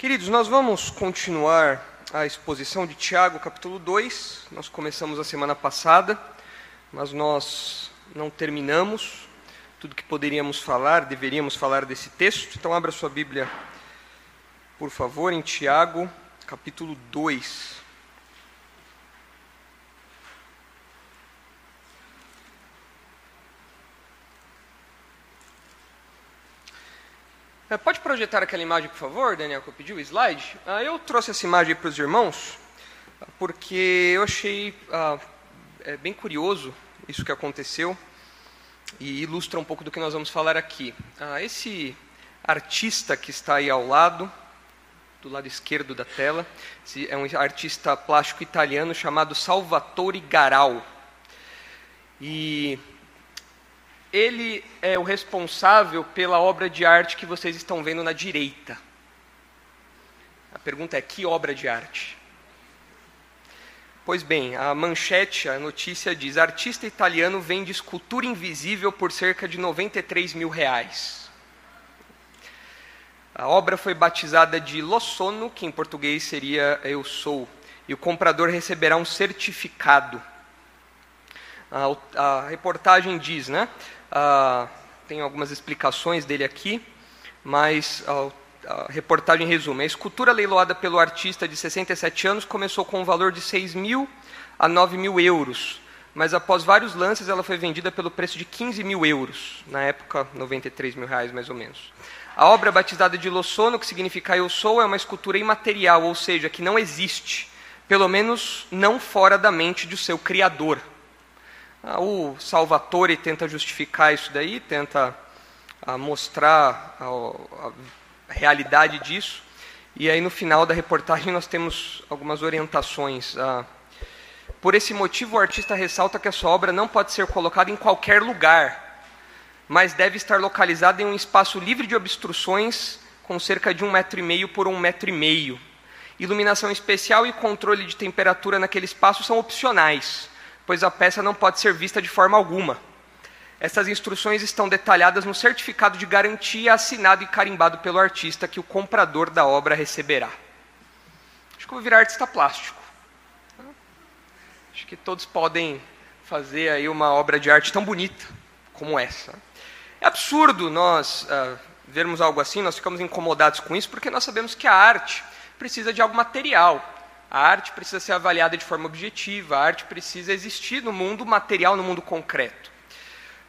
Queridos, nós vamos continuar a exposição de Tiago, capítulo 2. Nós começamos a semana passada, mas nós não terminamos tudo que poderíamos falar, deveríamos falar desse texto. Então, abra sua Bíblia, por favor, em Tiago, capítulo 2. É, pode projetar aquela imagem, por favor, Daniel, que eu pedi, o slide? Ah, eu trouxe essa imagem para os irmãos, porque eu achei ah, é bem curioso isso que aconteceu e ilustra um pouco do que nós vamos falar aqui. Ah, esse artista que está aí ao lado, do lado esquerdo da tela, é um artista plástico italiano chamado Salvatore Garal. E ele é o responsável pela obra de arte que vocês estão vendo na direita. A pergunta é: que obra de arte? Pois bem, a manchete, a notícia diz: artista italiano vende escultura invisível por cerca de 93 mil reais. A obra foi batizada de Lo Sono, que em português seria Eu Sou, e o comprador receberá um certificado. A, a reportagem diz, né? Ah, tem algumas explicações dele aqui, mas a, a reportagem resume. A escultura leiloada pelo artista de 67 anos começou com um valor de 6 mil a 9 mil euros, mas após vários lances ela foi vendida pelo preço de 15 mil euros, na época 93 mil reais mais ou menos. A obra batizada de Lo Sono, que significa Eu Sou, é uma escultura imaterial, ou seja, que não existe, pelo menos não fora da mente do seu criador. Ah, o Salvatore tenta justificar isso daí, tenta ah, mostrar a, realidade disso. E aí no final da reportagem nós temos algumas orientações. Ah, por esse motivo, o artista ressalta que a sua obra não pode ser colocada em qualquer lugar, mas deve estar localizada em um espaço livre de obstruções, com cerca de um metro e meio por um metro e meio. Iluminação especial e controle de temperatura naquele espaço são opcionais pois a peça não pode ser vista de forma alguma. Essas instruções estão detalhadas no certificado de garantia assinado e carimbado pelo artista que o comprador da obra receberá. Acho que eu vou virar artista plástico. Acho que todos podem fazer aí uma obra de arte tão bonita como essa. É absurdo nós uh, vermos algo assim, nós ficamos incomodados com isso, porque nós sabemos que a arte precisa de algo material, a arte precisa ser avaliada de forma objetiva, a arte precisa existir no mundo material, no mundo concreto.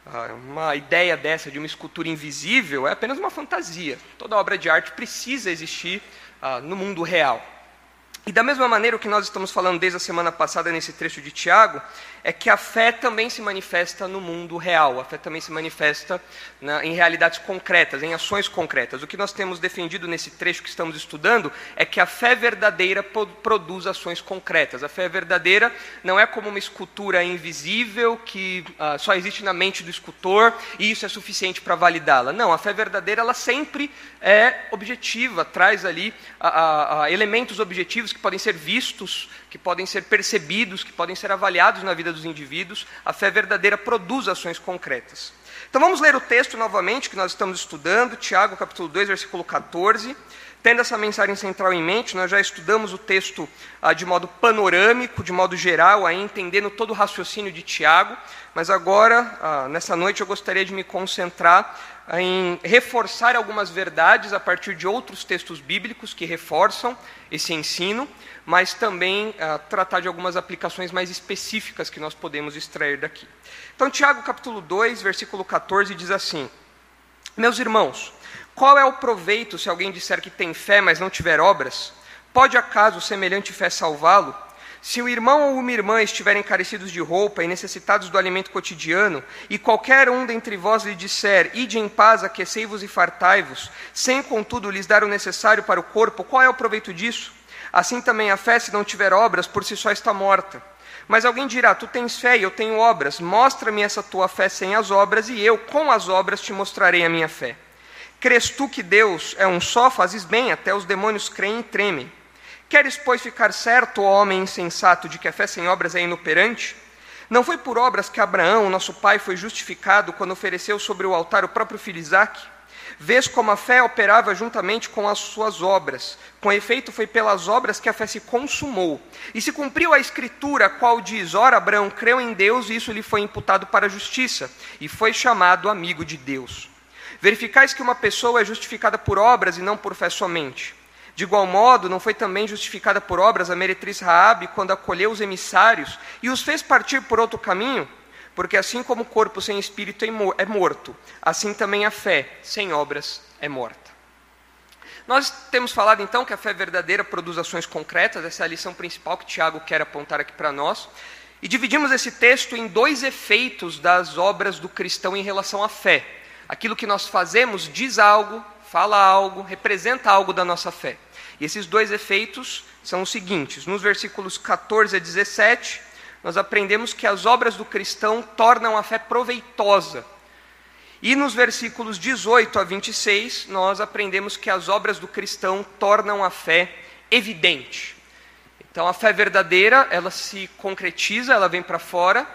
Ah, uma ideia dessa de uma escultura invisível é apenas uma fantasia. Toda obra de arte precisa existir ah, no mundo real. E da mesma maneira, o que nós estamos falando desde a semana passada nesse trecho de Tiago, é que a fé também se manifesta no mundo real, a fé também se manifesta na, em realidades concretas, em ações concretas. O que nós temos defendido nesse trecho que estamos estudando é que a fé verdadeira produz ações concretas. A fé verdadeira não é como uma escultura invisível que uh, só existe na mente do escultor e isso é suficiente para validá-la. Não, a fé verdadeira ela sempre é objetiva, traz ali elementos objetivos que podem ser vistos, que podem ser percebidos, que podem ser avaliados na vida dos indivíduos. A fé verdadeira produz ações concretas. Então vamos ler o texto novamente que nós estamos estudando, Tiago capítulo 2, versículo 14. Tendo essa mensagem central em mente, nós já estudamos o texto ah, de modo panorâmico, de modo geral, aí, entendendo todo o raciocínio de Tiago, mas agora, ah, nessa noite, eu gostaria de me concentrar em reforçar algumas verdades a partir de outros textos bíblicos que reforçam esse ensino, mas também ah, tratar de algumas aplicações mais específicas que nós podemos extrair daqui. Então, Tiago capítulo 2, versículo 14 diz assim: Meus irmãos, qual é o proveito se alguém disser que tem fé, mas não tiver obras? Pode acaso semelhante fé salvá-lo? Se o irmão ou uma irmã estiverem carecidos de roupa e necessitados do alimento cotidiano, e qualquer um dentre vós lhe disser, ide em paz, aquecei-vos e fartai-vos, sem contudo lhes dar o necessário para o corpo, qual é o proveito disso? Assim também a fé, se não tiver obras, por si só está morta. Mas alguém dirá: Tu tens fé e eu tenho obras, mostra-me essa tua fé sem as obras, e eu, com as obras, te mostrarei a minha fé. Crês tu que Deus é um só, fazes bem, até os demônios creem e tremem. Queres, pois, ficar certo, homem insensato, de que a fé sem obras é inoperante? Não foi por obras que Abraão, nosso pai, foi justificado quando ofereceu sobre o altar o próprio filho Isaque? vês como a fé operava juntamente com as suas obras. Com efeito, foi pelas obras que a fé se consumou. E se cumpriu a escritura, qual diz: Ora, Abraão creu em Deus e isso lhe foi imputado para a justiça, e foi chamado amigo de Deus. Verificais que uma pessoa é justificada por obras e não por fé somente. De igual modo, não foi também justificada por obras a meretriz Raabe quando acolheu os emissários e os fez partir por outro caminho? Porque assim como o corpo sem espírito é morto, assim também a fé sem obras é morta. Nós temos falado então que a fé verdadeira produz ações concretas, essa é a lição principal que Tiago quer apontar aqui para nós. E dividimos esse texto em dois efeitos das obras do cristão em relação à fé. Aquilo que nós fazemos diz algo, fala algo, representa algo da nossa fé. E esses dois efeitos são os seguintes: nos versículos 14 a 17, nós aprendemos que as obras do cristão tornam a fé proveitosa. E nos versículos 18 a 26, nós aprendemos que as obras do cristão tornam a fé evidente. Então, a fé verdadeira, ela se concretiza, ela vem para fora,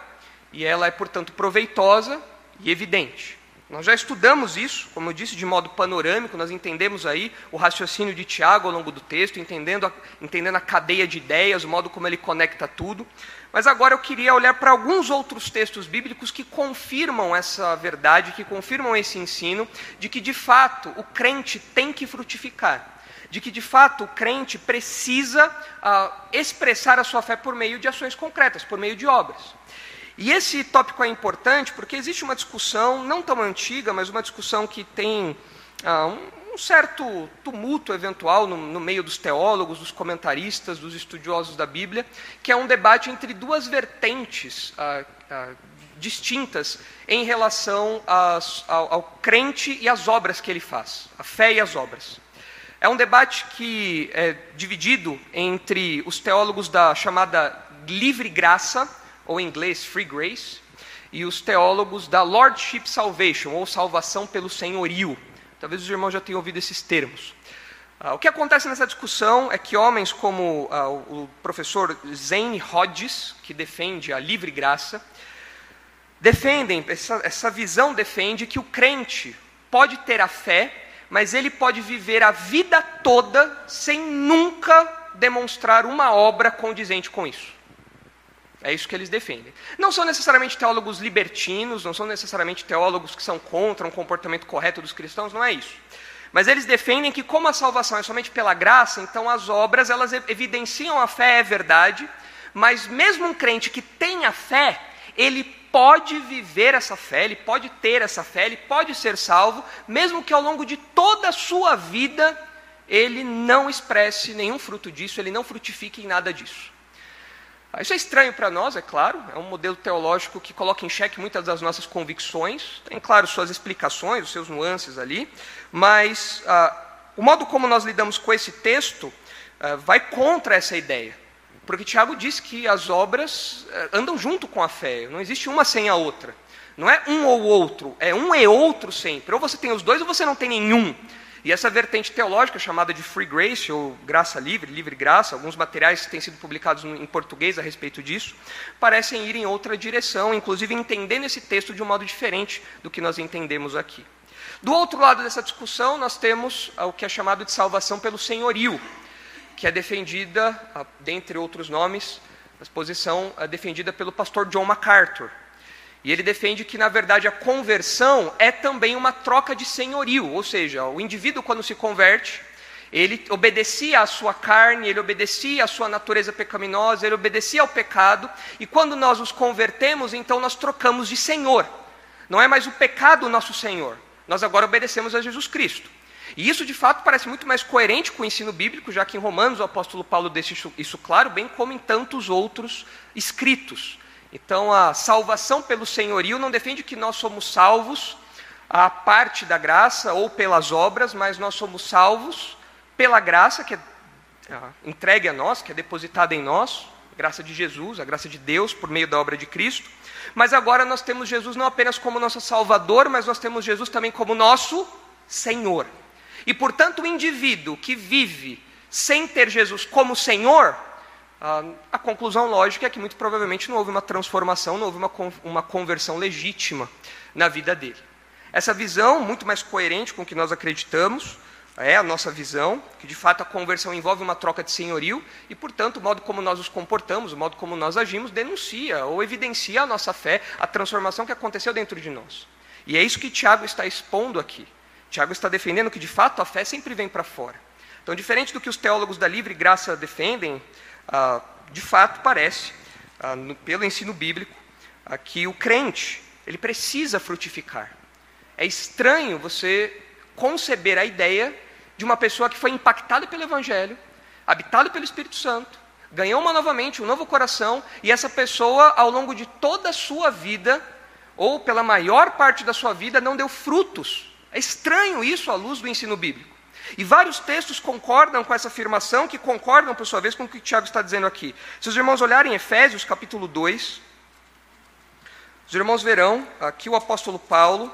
e ela é, portanto, proveitosa e evidente. Nós já estudamos isso, como eu disse, de modo panorâmico, nós entendemos aí o raciocínio de Tiago ao longo do texto, entendendo a, entendendo a cadeia de ideias, o modo como ele conecta tudo. Mas agora eu queria olhar para alguns outros textos bíblicos que confirmam essa verdade, que confirmam esse ensino, de que de fato o crente tem que frutificar de que de fato o crente precisa uh, expressar a sua fé por meio de ações concretas, por meio de obras. E esse tópico é importante porque existe uma discussão, não tão antiga, mas uma discussão que tem ah, um, um, certo tumulto eventual no, no, meio dos teólogos, dos comentaristas, dos estudiosos da Bíblia, que é um debate entre duas vertentes ah, ah, distintas em relação às, ao, ao crente e às obras que ele faz, a fé e as obras. É um debate que é dividido entre os teólogos da chamada livre graça, ou em inglês Free Grace, e os teólogos da Lordship Salvation, ou salvação pelo senhorio. Talvez os irmãos já tenham ouvido esses termos. Ah, o que acontece nessa discussão é que homens como ah, o professor Zane Hodges, que defende a livre graça, defendem, essa, essa visão defende que o crente pode ter a fé, mas ele pode viver a vida toda sem nunca demonstrar uma obra condizente com isso. É isso que eles defendem. Não são necessariamente teólogos libertinos, não são necessariamente teólogos que são contra um comportamento correto dos cristãos, não é isso. Mas eles defendem que como a salvação é somente pela graça, então as obras elas evidenciam a fé é verdade, mas mesmo um crente que tem a fé, ele pode viver essa fé, ele pode ter essa fé, ele pode ser salvo, mesmo que ao longo de toda a sua vida ele não expresse nenhum fruto disso, ele não frutifique em nada disso. Isso é estranho para nós, é claro, é um modelo teológico que coloca em xeque muitas das nossas convicções, tem, claro, suas explicações, os seus nuances ali, mas ah, o modo como nós lidamos com esse texto ah, vai contra essa ideia. Porque Tiago diz que as obras ah, andam junto com a fé, não existe uma sem a outra. Não é um ou outro, é um e outro sempre. Ou você tem os dois ou você não tem nenhum. E essa vertente teológica, chamada de free grace, ou graça livre, livre graça, alguns materiais que têm sido publicados em português a respeito disso, parecem ir em outra direção, inclusive entendendo esse texto de um modo diferente do que nós entendemos aqui. Do outro lado dessa discussão, nós temos o que é chamado de salvação pelo senhorio, que é defendida, dentre outros nomes, a posição é defendida pelo pastor John MacArthur, e ele defende que, na verdade, a conversão é também uma troca de senhorio, ou seja, o indivíduo, quando se converte, ele obedecia à sua carne, ele obedecia à sua natureza pecaminosa, ele obedecia ao pecado, e quando nós nos convertemos, então nós trocamos de Senhor. Não é mais o pecado o nosso Senhor, nós agora obedecemos a Jesus Cristo. E isso, de fato, parece muito mais coerente com o ensino bíblico, já que em Romanos o apóstolo Paulo deixa isso, isso claro, bem como em tantos outros escritos. Então, a salvação pelo senhorio não defende que nós somos salvos a parte da graça ou pelas obras, mas nós somos salvos pela graça que é entregue a nós, que é depositada em nós, graça de Jesus, a graça de Deus por meio da obra de Cristo. Mas agora nós temos Jesus não apenas como nosso Salvador, mas nós temos Jesus também como nosso Senhor. E portanto, o indivíduo que vive sem ter Jesus como Senhor, a conclusão lógica é que muito provavelmente não houve uma transformação, não houve uma, uma conversão legítima na vida dele. Essa visão, muito mais coerente com o que nós acreditamos, é a nossa visão, que de fato a conversão envolve uma troca de senhorio e, portanto, o modo como nós nos comportamos, o modo como nós agimos, denuncia ou evidencia a nossa fé, a transformação que aconteceu dentro de nós. E é isso que Tiago está expondo aqui. Tiago está defendendo que, de fato, a fé sempre vem para fora. Então, diferente do que os teólogos da livre graça defendem, ah, de fato parece, ah, pelo ensino bíblico, ah, que o crente ele precisa frutificar. É estranho você conceber a ideia de uma pessoa que foi impactada pelo Evangelho, habitada pelo Espírito Santo, ganhou uma novamente um novo coração, e essa pessoa, ao longo de toda a sua vida, ou pela maior parte da sua vida, não deu frutos. É estranho isso à luz do ensino bíblico. E vários textos concordam com essa afirmação, que concordam, por sua vez, com o que Tiago está dizendo aqui. Se os irmãos olharem Efésios, capítulo 2, os irmãos verão aqui o apóstolo Paulo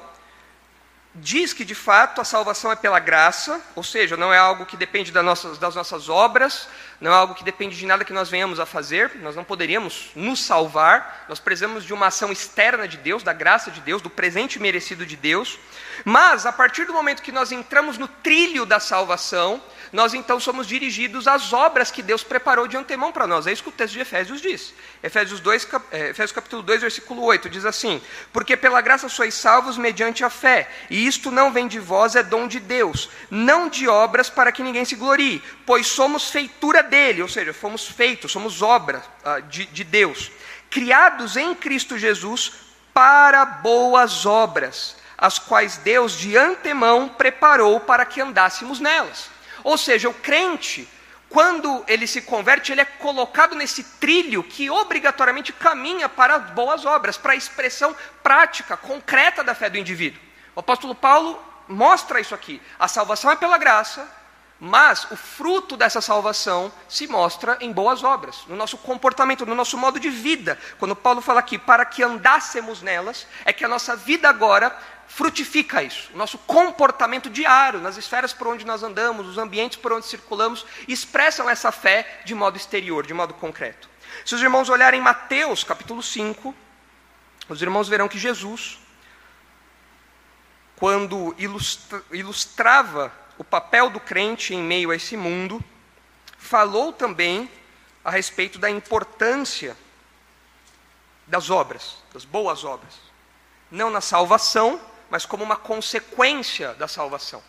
diz que de fato a salvação é pela graça, ou seja, não é algo que depende das nossas, das nossas obras, não é algo que depende de nada que nós venhamos a fazer, nós não poderíamos nos salvar, nós precisamos de uma ação externa de Deus, da graça de Deus, do presente merecido de Deus, mas a partir do momento que nós entramos no trilho da salvação, nós então somos dirigidos às obras que Deus preparou de antemão para nós. É isso que o texto de Efésios diz. Efésios, 2, é, Efésios capítulo 2, versículo 8, diz assim: Porque pela graça sois salvos mediante a fé, e isto não vem de vós, é dom de Deus, não de obras para que ninguém se glorie, pois somos feitura dele, ou seja, fomos feitos, somos obra uh, de, de Deus, criados em Cristo Jesus para boas obras, as quais Deus de antemão preparou para que andássemos nelas. Ou seja, o crente, quando ele se converte, ele é colocado nesse trilho que obrigatoriamente caminha para boas obras, para a expressão prática, concreta da fé do indivíduo. O apóstolo Paulo mostra isso aqui. A salvação é pela graça, mas o fruto dessa salvação se mostra em boas obras, no nosso comportamento, no nosso modo de vida. Quando Paulo fala aqui, para que andássemos nelas, é que a nossa vida agora frutifica isso. O nosso comportamento diário, nas esferas por onde nós andamos, os ambientes por onde circulamos, expressam essa fé de modo exterior, de modo concreto. Se os irmãos olharem Mateus capítulo 5, os irmãos verão que Jesus, quando ilustra, ilustrava o papel do crente em meio a esse mundo, falou também a respeito da importância das obras, das boas obras. Não na salvação, mas como uma consequência da salvação.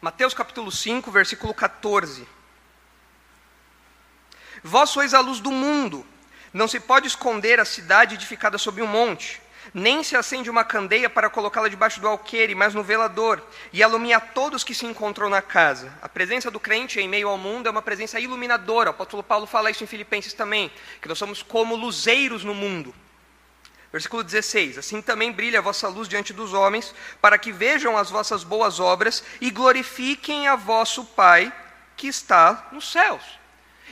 Mateus capítulo 5, versículo 14. Vós sois a luz do mundo. Não se pode esconder a cidade edificada sobre um monte. Nem se acende uma candeia para colocá-la debaixo do alqueire, mas no velador, e alumia todos que se encontram na casa. A presença do crente em meio ao mundo é uma presença iluminadora. O apóstolo Paulo fala isso em Filipenses também, que nós somos como luzeiros no mundo. Versículo 16: Assim também brilha a vossa luz diante dos homens, para que vejam as vossas boas obras e glorifiquem a vosso Pai que está nos céus.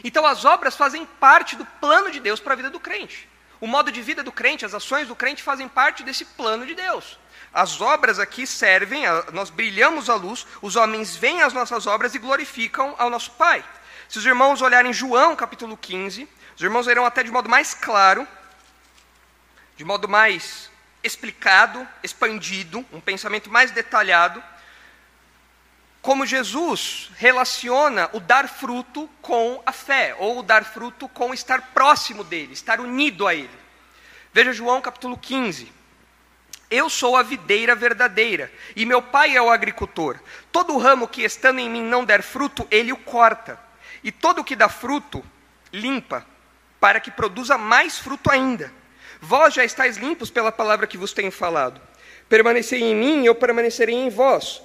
Então, as obras fazem parte do plano de Deus para a vida do crente. O modo de vida do crente, as ações do crente fazem parte desse plano de Deus. As obras aqui servem, nós brilhamos a luz, os homens veem as nossas obras e glorificam ao nosso Pai. Se os irmãos olharem João capítulo 15, os irmãos verão até de modo mais claro, de modo mais explicado, expandido, um pensamento mais detalhado, como Jesus relaciona o dar fruto com a fé, ou o dar fruto com estar próximo dele, estar unido a ele. Veja João capítulo 15. Eu sou a videira verdadeira, e meu pai é o agricultor. Todo ramo que estando em mim não der fruto, ele o corta. E todo o que dá fruto, limpa, para que produza mais fruto ainda. Vós já estáis limpos pela palavra que vos tenho falado. Permanecei em mim, eu permanecerei em vós.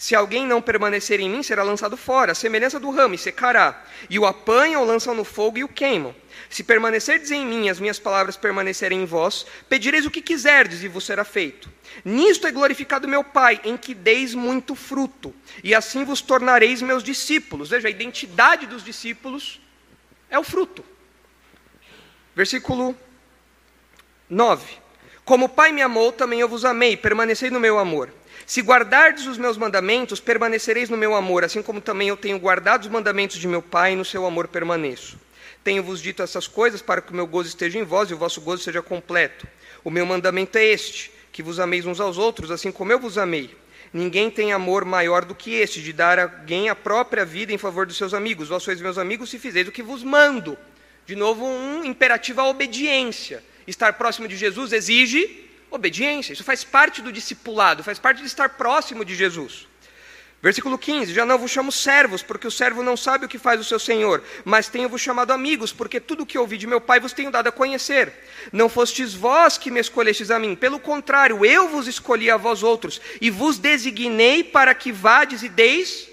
Se alguém não permanecer em mim, será lançado fora, a semelhança do ramo, e secará. E o apanham, o lançam no fogo e o queimam. Se permanecerdes em mim, as minhas palavras permanecerem em vós, pedireis o que quiserdes e vos será feito. Nisto é glorificado meu Pai, em que deis muito fruto, e assim vos tornareis meus discípulos. Veja, a identidade dos discípulos é o fruto. Versículo 9. Como o Pai me amou, também eu vos amei, permanecei no meu amor. Se guardardes os meus mandamentos, permanecereis no meu amor, assim como também eu tenho guardado os mandamentos de meu Pai, e no seu amor permaneço. Tenho-vos dito essas coisas para que o meu gozo esteja em vós e o vosso gozo seja completo. O meu mandamento é este: que vos ameis uns aos outros, assim como eu vos amei. Ninguém tem amor maior do que este, de dar a alguém a própria vida em favor dos seus amigos. Vós sois meus amigos se fizeis o que vos mando. De novo, um imperativo à obediência. Estar próximo de Jesus exige obediência. Isso faz parte do discipulado, faz parte de estar próximo de Jesus. Versículo 15: Já não vos chamo servos, porque o servo não sabe o que faz o seu senhor, mas tenho-vos chamado amigos, porque tudo o que ouvi de meu Pai vos tenho dado a conhecer. Não fostes vós que me escolhestes a mim, pelo contrário, eu vos escolhi a vós outros, e vos designei para que vades e deis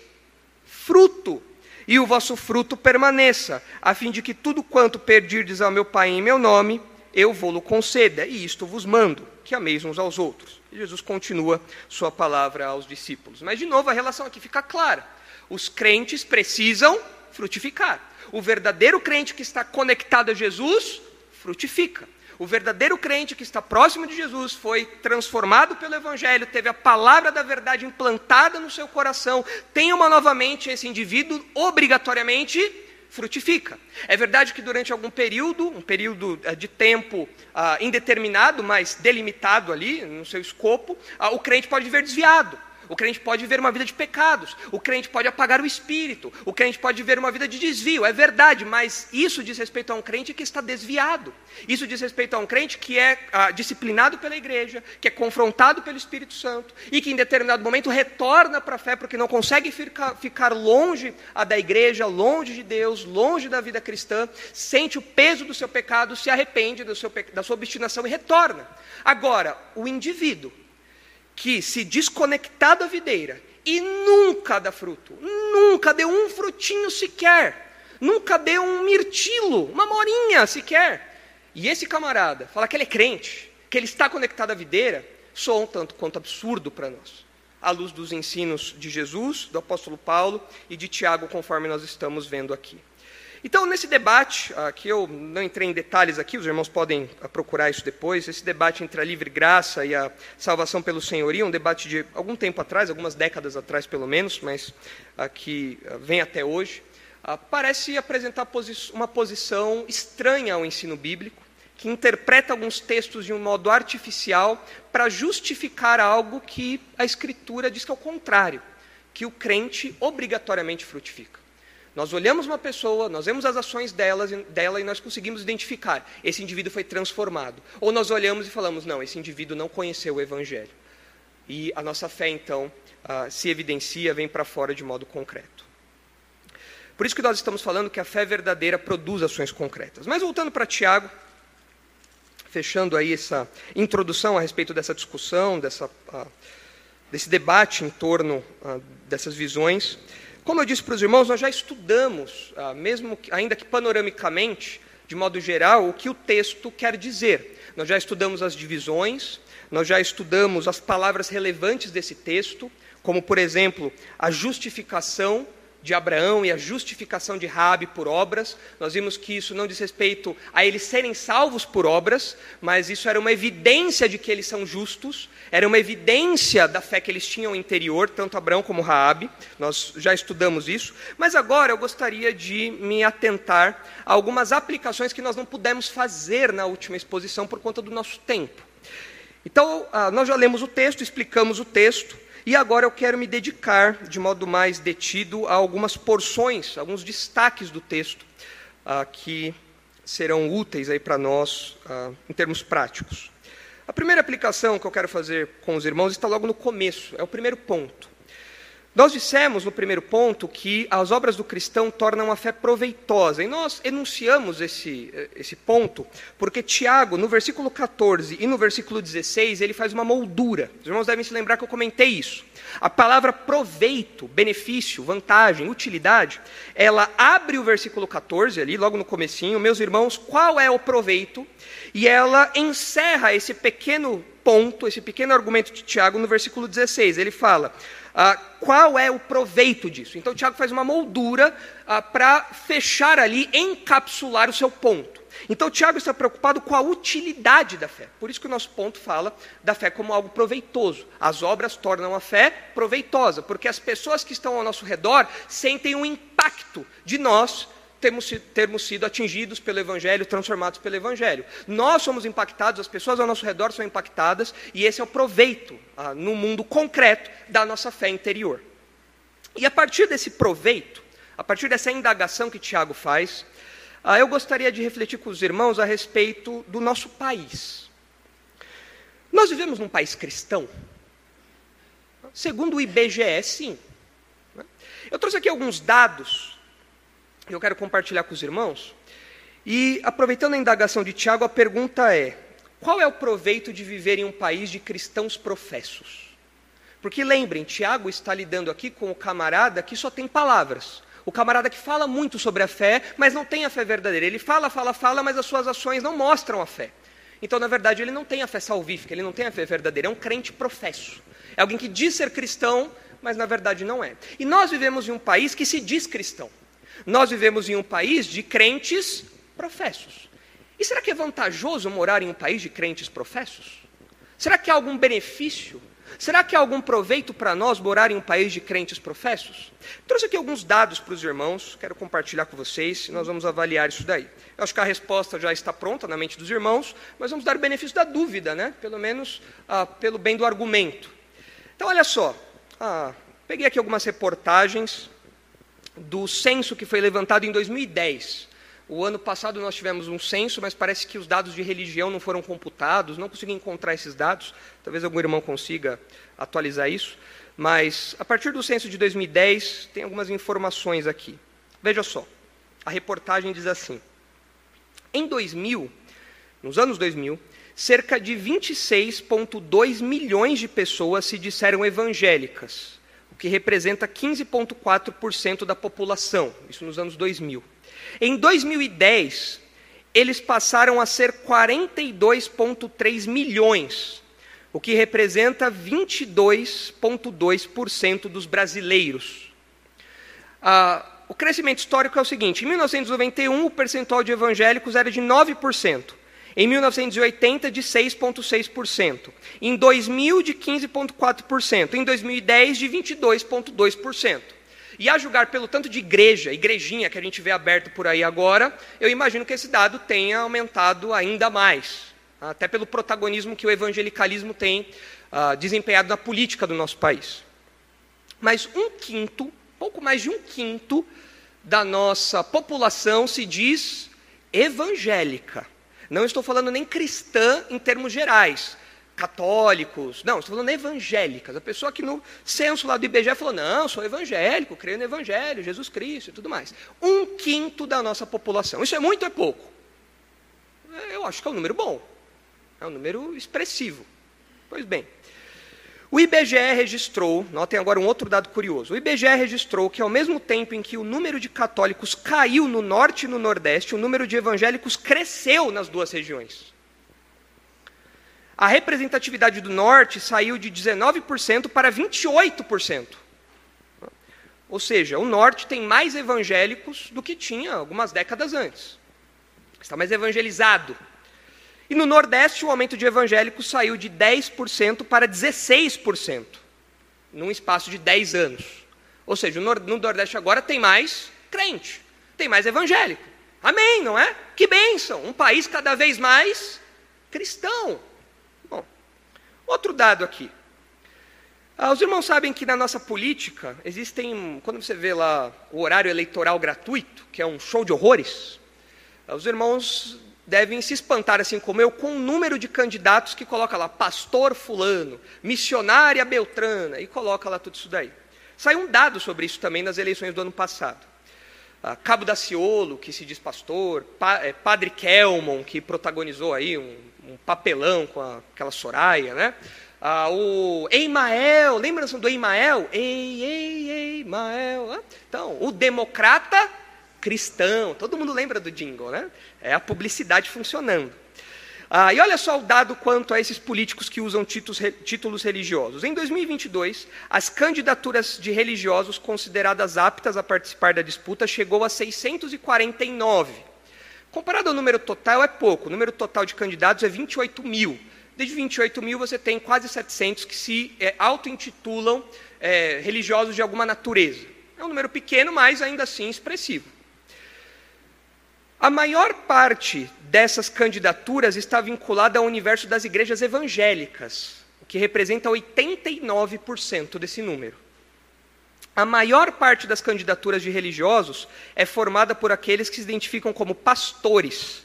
fruto, e o vosso fruto permaneça, a fim de que tudo quanto perdirdes ao meu Pai em meu nome, eu vou-lo conceda, e isto vos mando, que ameis uns aos outros. E Jesus continua sua palavra aos discípulos. Mas, de novo, a relação aqui fica clara. Os crentes precisam frutificar. O verdadeiro crente que está conectado a Jesus, frutifica. O verdadeiro crente que está próximo de Jesus foi transformado pelo Evangelho, teve a palavra da verdade implantada no seu coração, tem uma novamente esse indivíduo obrigatoriamente frutifica. É verdade que durante algum período, um período eh, de tempo ah, indeterminado, mas delimitado ali no seu escopo, ah, o crente pode viver desviado. O crente pode viver uma vida de pecados, o crente pode apagar o espírito, o crente pode viver uma vida de desvio, é verdade, mas isso diz respeito a um crente que está desviado. Isso diz respeito a um crente que é ah, disciplinado pela igreja, que é confrontado pelo Espírito Santo e que em determinado momento retorna para a fé porque não consegue ficar, ficar longe ah, da igreja, longe de Deus, longe da vida cristã, sente o peso do seu pecado, se arrepende seu, da sua obstinação e retorna. Agora, o indivíduo que se desconectar da videira e nunca dá fruto, nunca deu um frutinho sequer, nunca deu um mirtilo, uma morinha sequer. E esse camarada fala que ele é crente, que ele está conectado à videira, soa um tanto quanto absurdo para nós, à luz dos ensinos de Jesus, do apóstolo Paulo e de Tiago, conforme nós estamos vendo aqui. Então, nesse debate, que eu não entrei em detalhes aqui, os irmãos podem ah, procurar isso depois, esse debate entre a livre graça e a salvação pelo senhorio, um debate de algum tempo atrás, algumas décadas atrás pelo menos, mas que ah, vem até hoje, ah, parece apresentar uma posição estranha ao ensino bíblico, que interpreta alguns textos de um modo artificial para justificar algo que a Escritura diz que é o contrário, que o crente obrigatoriamente frutifica. Nós olhamos uma pessoa, nós vemos as ações delas, dela e nós conseguimos identificar: esse indivíduo foi transformado. Ou nós olhamos e falamos: não, esse indivíduo não conheceu o Evangelho. E a nossa fé, então, uh, se evidencia, vem para fora de modo concreto. Por isso que nós estamos falando que a fé verdadeira produz ações concretas. Mas voltando para Tiago, fechando aí essa introdução a respeito dessa discussão, dessa, uh, desse debate em torno uh, dessas visões. Como eu disse para os irmãos, nós já estudamos, ah, mesmo ainda que panoramicamente, de modo geral, o que o texto quer dizer. Nós já estudamos as divisões, nós já estudamos as palavras relevantes desse texto, como, por exemplo, a justificação de Abraão e a justificação de Rabi por obras. Nós vimos que isso não diz respeito a eles serem salvos por obras, mas isso era uma evidência de que eles são justos, era uma evidência da fé que eles tinham interior, tanto Abraão como Raabe. Nós já estudamos isso, mas agora eu gostaria de me atentar a algumas aplicações que nós não pudemos fazer na última exposição por conta do nosso tempo. Então, ah, nós já lemos o texto, explicamos o texto, e agora eu quero me dedicar, de modo mais detido, a algumas porções, alguns destaques do texto ah, que serão úteis aí para nós ah, em termos práticos. A primeira aplicação que eu quero fazer com os irmãos está logo no começo, é o primeiro ponto. Nós dissemos no primeiro ponto que as obras do cristão tornam a fé proveitosa, e nós enunciamos esse, esse ponto porque Tiago, no versículo 14 e no versículo 16, ele faz uma moldura. Os irmãos devem se lembrar que eu comentei isso. A palavra proveito, benefício, vantagem, utilidade, ela abre o versículo 14 ali, logo no comecinho, meus irmãos, qual é o proveito? E ela encerra esse pequeno ponto, esse pequeno argumento de Tiago no versículo 16. Ele fala: ah, qual é o proveito disso? Então, Tiago faz uma moldura ah, para fechar ali, encapsular o seu ponto. Então, Tiago está preocupado com a utilidade da fé. Por isso que o nosso ponto fala da fé como algo proveitoso. As obras tornam a fé proveitosa, porque as pessoas que estão ao nosso redor sentem o um impacto de nós termos, termos sido atingidos pelo Evangelho, transformados pelo Evangelho. Nós somos impactados, as pessoas ao nosso redor são impactadas, e esse é o proveito ah, no mundo concreto da nossa fé interior. E a partir desse proveito, a partir dessa indagação que Tiago faz, ah, eu gostaria de refletir com os irmãos a respeito do nosso país. Nós vivemos num país cristão? Segundo o IBGE, sim. Eu trouxe aqui alguns dados eu quero compartilhar com os irmãos. E, aproveitando a indagação de Tiago, a pergunta é: qual é o proveito de viver em um país de cristãos professos? Porque lembrem, Tiago está lidando aqui com o camarada que só tem palavras. O camarada que fala muito sobre a fé, mas não tem a fé verdadeira. Ele fala, fala, fala, mas as suas ações não mostram a fé. Então, na verdade, ele não tem a fé salvífica, ele não tem a fé verdadeira, é um crente professo. É alguém que diz ser cristão, mas na verdade não é. E nós vivemos em um país que se diz cristão. Nós vivemos em um país de crentes professos. E será que é vantajoso morar em um país de crentes professos? Será que há algum benefício? Será que há algum proveito para nós morar em um país de crentes professos? Trouxe aqui alguns dados para os irmãos, quero compartilhar com vocês e nós vamos avaliar isso daí. Eu acho que a resposta já está pronta na mente dos irmãos, mas vamos dar o benefício da dúvida, né? pelo menos ah, pelo bem do argumento. Então, olha só, ah, peguei aqui algumas reportagens do censo que foi levantado em 2010. O ano passado nós tivemos um censo, mas parece que os dados de religião não foram computados, não consegui encontrar esses dados. Talvez algum irmão consiga atualizar isso. Mas a partir do censo de 2010, tem algumas informações aqui. Veja só, a reportagem diz assim: em 2000, nos anos 2000, cerca de 26,2 milhões de pessoas se disseram evangélicas que representa 15,4% da população, isso nos anos 2000. Em 2010, eles passaram a ser 42,3 milhões, o que representa 22,2% dos brasileiros. Ah, o crescimento histórico é o seguinte: em 1991, o percentual de evangélicos era de 9%. Em 1980, de 6,6%. Em 2000, de 15,4%. Em 2010, de 22,2%. E a julgar pelo tanto de igreja, igrejinha que a gente vê aberto por aí agora, eu imagino que esse dado tenha aumentado ainda mais. Até pelo protagonismo que o evangelicalismo tem uh, desempenhado na política do nosso país. Mas um quinto, pouco mais de um quinto, da nossa população se diz evangélica. Não estou falando nem cristã em termos gerais, católicos, não, estou falando evangélicas. A pessoa que no censo lá do IBGE falou: não, sou evangélico, creio no Evangelho, Jesus Cristo e tudo mais. Um quinto da nossa população. Isso é muito ou é pouco? Eu acho que é um número bom, é um número expressivo. Pois bem, o IBGE registrou, notem agora um outro dado curioso. O IBGE registrou que, ao mesmo tempo em que o número de católicos caiu no norte e no nordeste, o número de evangélicos cresceu nas duas regiões. A representatividade do norte saiu de 19% para 28%. Ou seja, o norte tem mais evangélicos do que tinha algumas décadas antes. Está mais evangelizado. E no Nordeste, o aumento de evangélicos saiu de 10% para 16%, num espaço de 10 anos. Ou seja, no Nordeste agora tem mais crente, tem mais evangélico. Amém, não é? Que bênção! Um país cada vez mais cristão. Bom, outro dado aqui. Ah, os irmãos sabem que na nossa política existem, quando você vê lá o horário eleitoral gratuito, que é um show de horrores, ah, os irmãos devem se espantar, assim como eu, com o número de candidatos que coloca lá pastor fulano, missionária beltrana, e coloca lá tudo isso daí. Saiu um dado sobre isso também nas eleições do ano passado. Ah, Cabo Daciolo, que se diz pastor, pa, é, Padre Kelmon, que protagonizou aí um, um papelão com a, aquela Soraya, né? Ah, o Eimael, lembra do Eimael? Ei, ei, Eimael. Então, o democrata cristão. Todo mundo lembra do jingle, né? É a publicidade funcionando. Ah, e olha só o dado quanto a esses políticos que usam títulos, títulos religiosos. Em 2022, as candidaturas de religiosos consideradas aptas a participar da disputa chegou a 649. Comparado ao número total, é pouco. O número total de candidatos é 28 mil. De 28 mil, você tem quase 700 que se é, auto-intitulam é, religiosos de alguma natureza. É um número pequeno, mas ainda assim expressivo. A maior parte dessas candidaturas está vinculada ao universo das igrejas evangélicas, o que representa 89% desse número. A maior parte das candidaturas de religiosos é formada por aqueles que se identificam como pastores.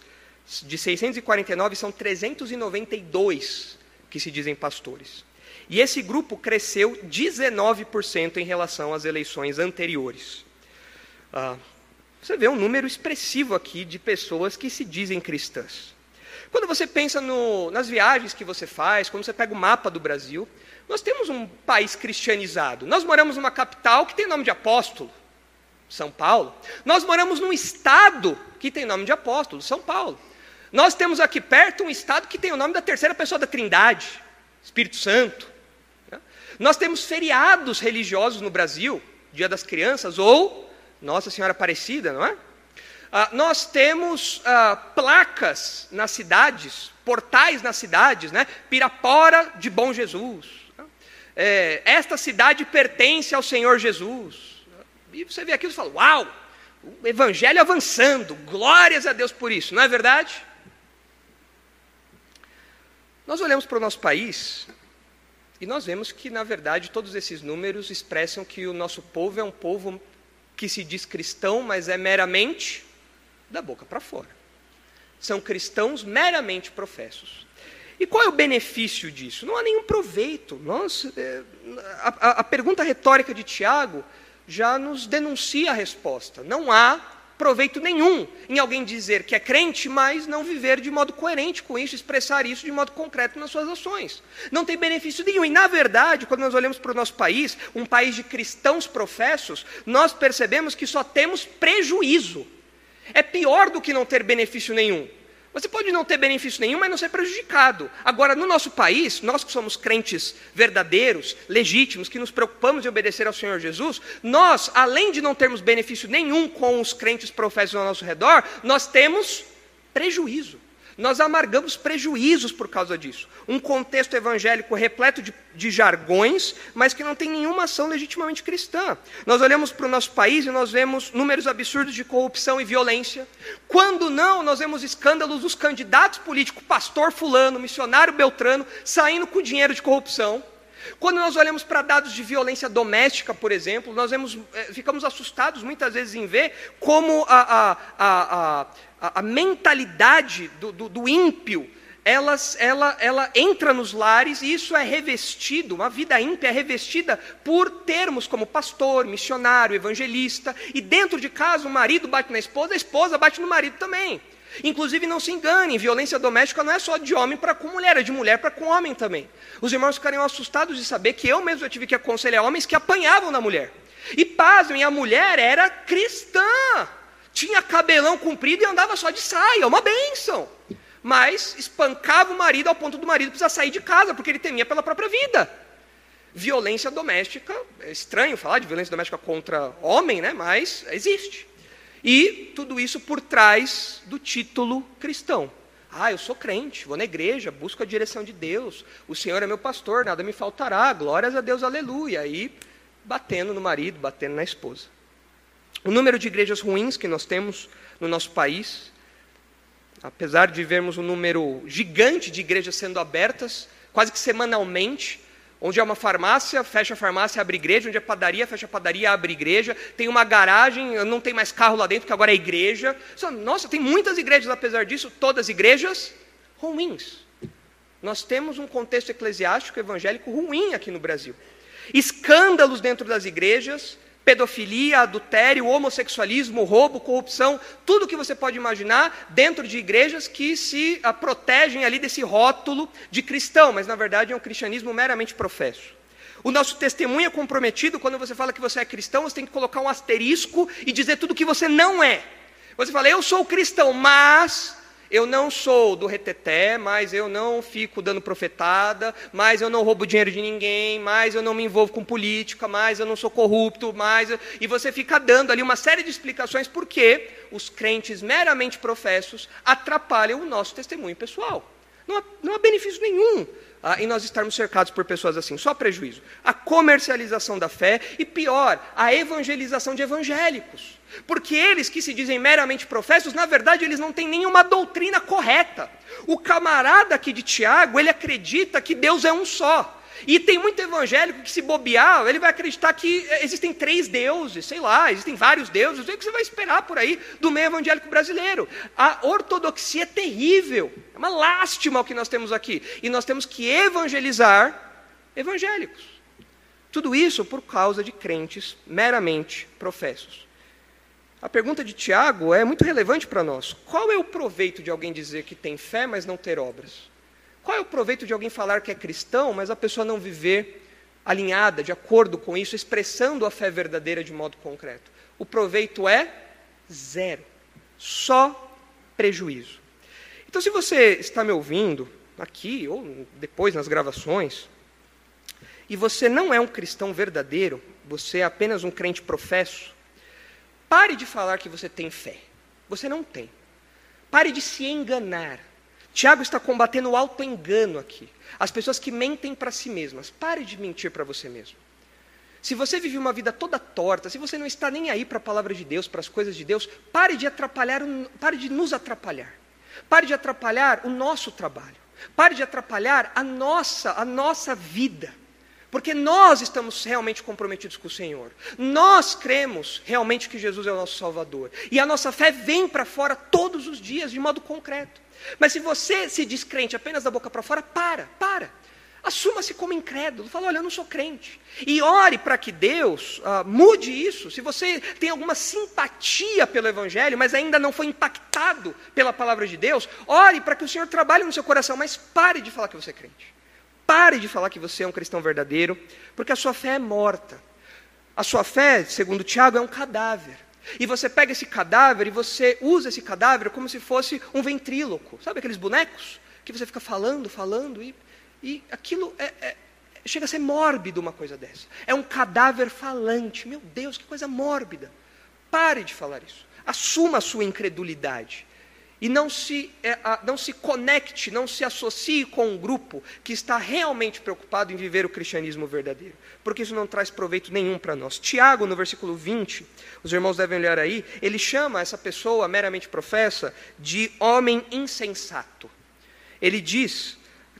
De 649, são 392 que se dizem pastores. E esse grupo cresceu 19% em relação às eleições anteriores. Ah, você vê um número expressivo aqui de pessoas que se dizem cristãs. Quando você pensa no, nas viagens que você faz, quando você pega o mapa do Brasil, nós temos um país cristianizado. Nós moramos numa capital que tem nome de apóstolo, São Paulo. Nós moramos num estado que tem nome de apóstolo, São Paulo. Nós temos aqui perto um estado que tem o nome da terceira pessoa da Trindade, Espírito Santo. Nós temos feriados religiosos no Brasil, Dia das Crianças ou nossa Senhora Aparecida, não é? Ah, nós temos ah, placas nas cidades, portais nas cidades, né? Pirapora de Bom Jesus. É, esta cidade pertence ao Senhor Jesus. E você vê aquilo e fala: Uau, o evangelho avançando, glórias a Deus por isso, não é verdade? Nós olhamos para o nosso país e nós vemos que, na verdade, todos esses números expressam que o nosso povo é um povo que se diz cristão, mas é meramente da boca para fora. São cristãos meramente professos. E qual é o benefício disso? Não há nenhum proveito. Nós, é, a, a pergunta retórica de Tiago já nos denuncia a resposta. Não há proveito nenhum em alguém dizer que é crente, mas não viver de modo coerente com isso, expressar isso de modo concreto nas suas ações. Não tem benefício nenhum. E, na verdade, quando nós olhamos para o nosso país, um país de cristãos professos, nós percebemos que só temos prejuízo. É pior do que não ter benefício nenhum. Você pode não ter benefício nenhum, mas não ser prejudicado. Agora, no nosso país, nós que somos crentes verdadeiros, legítimos, que nos preocupamos em obedecer ao Senhor Jesus, nós, além de não termos benefício nenhum com os crentes profetas ao nosso redor, nós temos prejuízo. Nós amargamos prejuízos por causa disso. Um contexto evangélico repleto de, de, jargões, mas que não tem nenhuma ação legitimamente cristã. Nós olhamos para o nosso país e nós vemos números absurdos de corrupção e violência. Quando não, nós vemos escândalos dos candidatos políticos, pastor fulano, missionário beltrano, saindo com dinheiro de corrupção. Quando nós olhamos para dados de violência doméstica, por exemplo, nós vemos, eh, ficamos assustados muitas vezes em ver como a, a, a, a, mentalidade do, do, do ímpio ela, ela entra nos lares e isso é revestido, uma vida ímpia é revestida por termos como pastor, missionário, evangelista, e dentro de casa o marido bate na esposa, a esposa bate no marido também. Inclusive, não se engane, violência doméstica não é só de homem para com mulher, é de mulher para com homem também. Os irmãos ficariam assustados de saber que eu mesmo eu tive que aconselhar homens que apanhavam na mulher. E pasmem, a mulher era cristã, tinha cabelão comprido e andava só de saia, uma bênção. Mas espancava o marido ao ponto do marido precisar sair de casa, porque ele temia pela própria vida. Violência doméstica, é estranho falar de violência doméstica contra homem, né? mas existe. E tudo isso por trás do título cristão. Ah, eu sou crente, vou na igreja, busco a direção de Deus, o Senhor é meu pastor, nada me faltará, glórias a Deus, aleluia. E batendo no marido, batendo na esposa. O número de igrejas ruins que nós temos no nosso país, apesar de vermos um número gigante de igrejas sendo abertas, quase que semanalmente, Onde é uma farmácia, fecha a farmácia, abre igreja. Onde é padaria, fecha a padaria, abre igreja. Tem uma garagem, não tem mais carro lá dentro, que agora é igreja. Nossa, tem muitas igrejas, apesar disso, todas igrejas ruins. Nós temos um contexto eclesiástico evangélico ruim aqui no Brasil. Escândalos dentro das igrejas, pedofilia, adultério, homossexualismo, roubo, corrupção, tudo que você pode imaginar dentro de igrejas que se a, ah, protegem ali desse rótulo de cristão, mas na verdade é um cristianismo meramente professo. O nosso testemunho é comprometido quando você fala que você é cristão, você tem que colocar um asterisco e dizer tudo que você não é. Você fala, eu sou cristão, mas eu não sou do reteté, mas eu não fico dando profetada, mas eu não roubo dinheiro de ninguém, mas eu não me envolvo com política, mas eu não sou corrupto, mais e você fica dando ali uma série de explicações por que os crentes meramente professos atrapalham o nosso testemunho pessoal. Não há, não há benefício nenhum ah, em nós estarmos cercados por pessoas assim, só prejuízo. A comercialização da fé e, pior, a evangelização de evangélicos. Porque eles que se dizem meramente professos, na verdade, eles não têm nenhuma doutrina correta. O camarada aqui de Tiago, ele acredita que Deus é um só. E tem muito evangélico que, se bobear, ele vai acreditar que existem três deuses, sei lá, existem vários deuses. O que você vai esperar por aí do meio evangélico brasileiro? A ortodoxia é terrível. É uma lástima o que nós temos aqui. E nós temos que evangelizar evangélicos. Tudo isso por causa de crentes meramente professos. A pergunta de Tiago é muito relevante para nós. Qual é o proveito de alguém dizer que tem fé, mas não ter obras? Qual é o proveito de alguém falar que é cristão, mas a pessoa não viver alinhada, de acordo com isso, expressando a fé verdadeira de modo concreto? O proveito é zero. Só prejuízo. Então, se você está me ouvindo aqui ou depois nas gravações, e você não é um cristão verdadeiro, você é apenas um crente professo, pare de falar que você tem fé. Você não tem. Pare de se enganar. Tiago está combatendo o auto-engano aqui. As pessoas que mentem para si mesmas. Pare de mentir para você mesmo. Se você vive uma vida toda torta, se você não está nem aí para a palavra de Deus, para as coisas de Deus, pare de atrapalhar, pare de nos atrapalhar. Pare de atrapalhar o nosso trabalho. Pare de atrapalhar a nossa, a nossa vida. Porque nós estamos realmente comprometidos com o Senhor. Nós cremos realmente que Jesus é o nosso Salvador. E a nossa fé vem para fora todos os dias, de modo concreto. Mas se você se diz crente apenas da boca para fora, para, para. Assuma-se como incrédulo. Fala, olha, eu não sou crente. E ore para que Deus ah, mude isso. Se você tem alguma simpatia pelo Evangelho, mas ainda não foi impactado pela palavra de Deus, ore para que o Senhor trabalhe no seu coração, mas pare de falar que você é crente. Pare de falar que você é um cristão verdadeiro, porque a sua fé é morta. A sua fé, segundo Tiago, é um cadáver. E você pega esse cadáver e você usa esse cadáver como se fosse um ventríloco. Sabe aqueles bonecos? Que você fica falando, falando, e, e aquilo é, é, chega a ser mórbido uma coisa dessa. É um cadáver falante. Meu Deus, que coisa mórbida. Pare de falar isso. Assuma a sua incredulidade e não se, é, não se conecte, não se associe com um grupo que está realmente preocupado em viver o cristianismo verdadeiro, porque isso não traz proveito nenhum para nós. Tiago, no versículo 20, os irmãos devem olhar aí, ele chama essa pessoa meramente professa de homem insensato. Ele diz: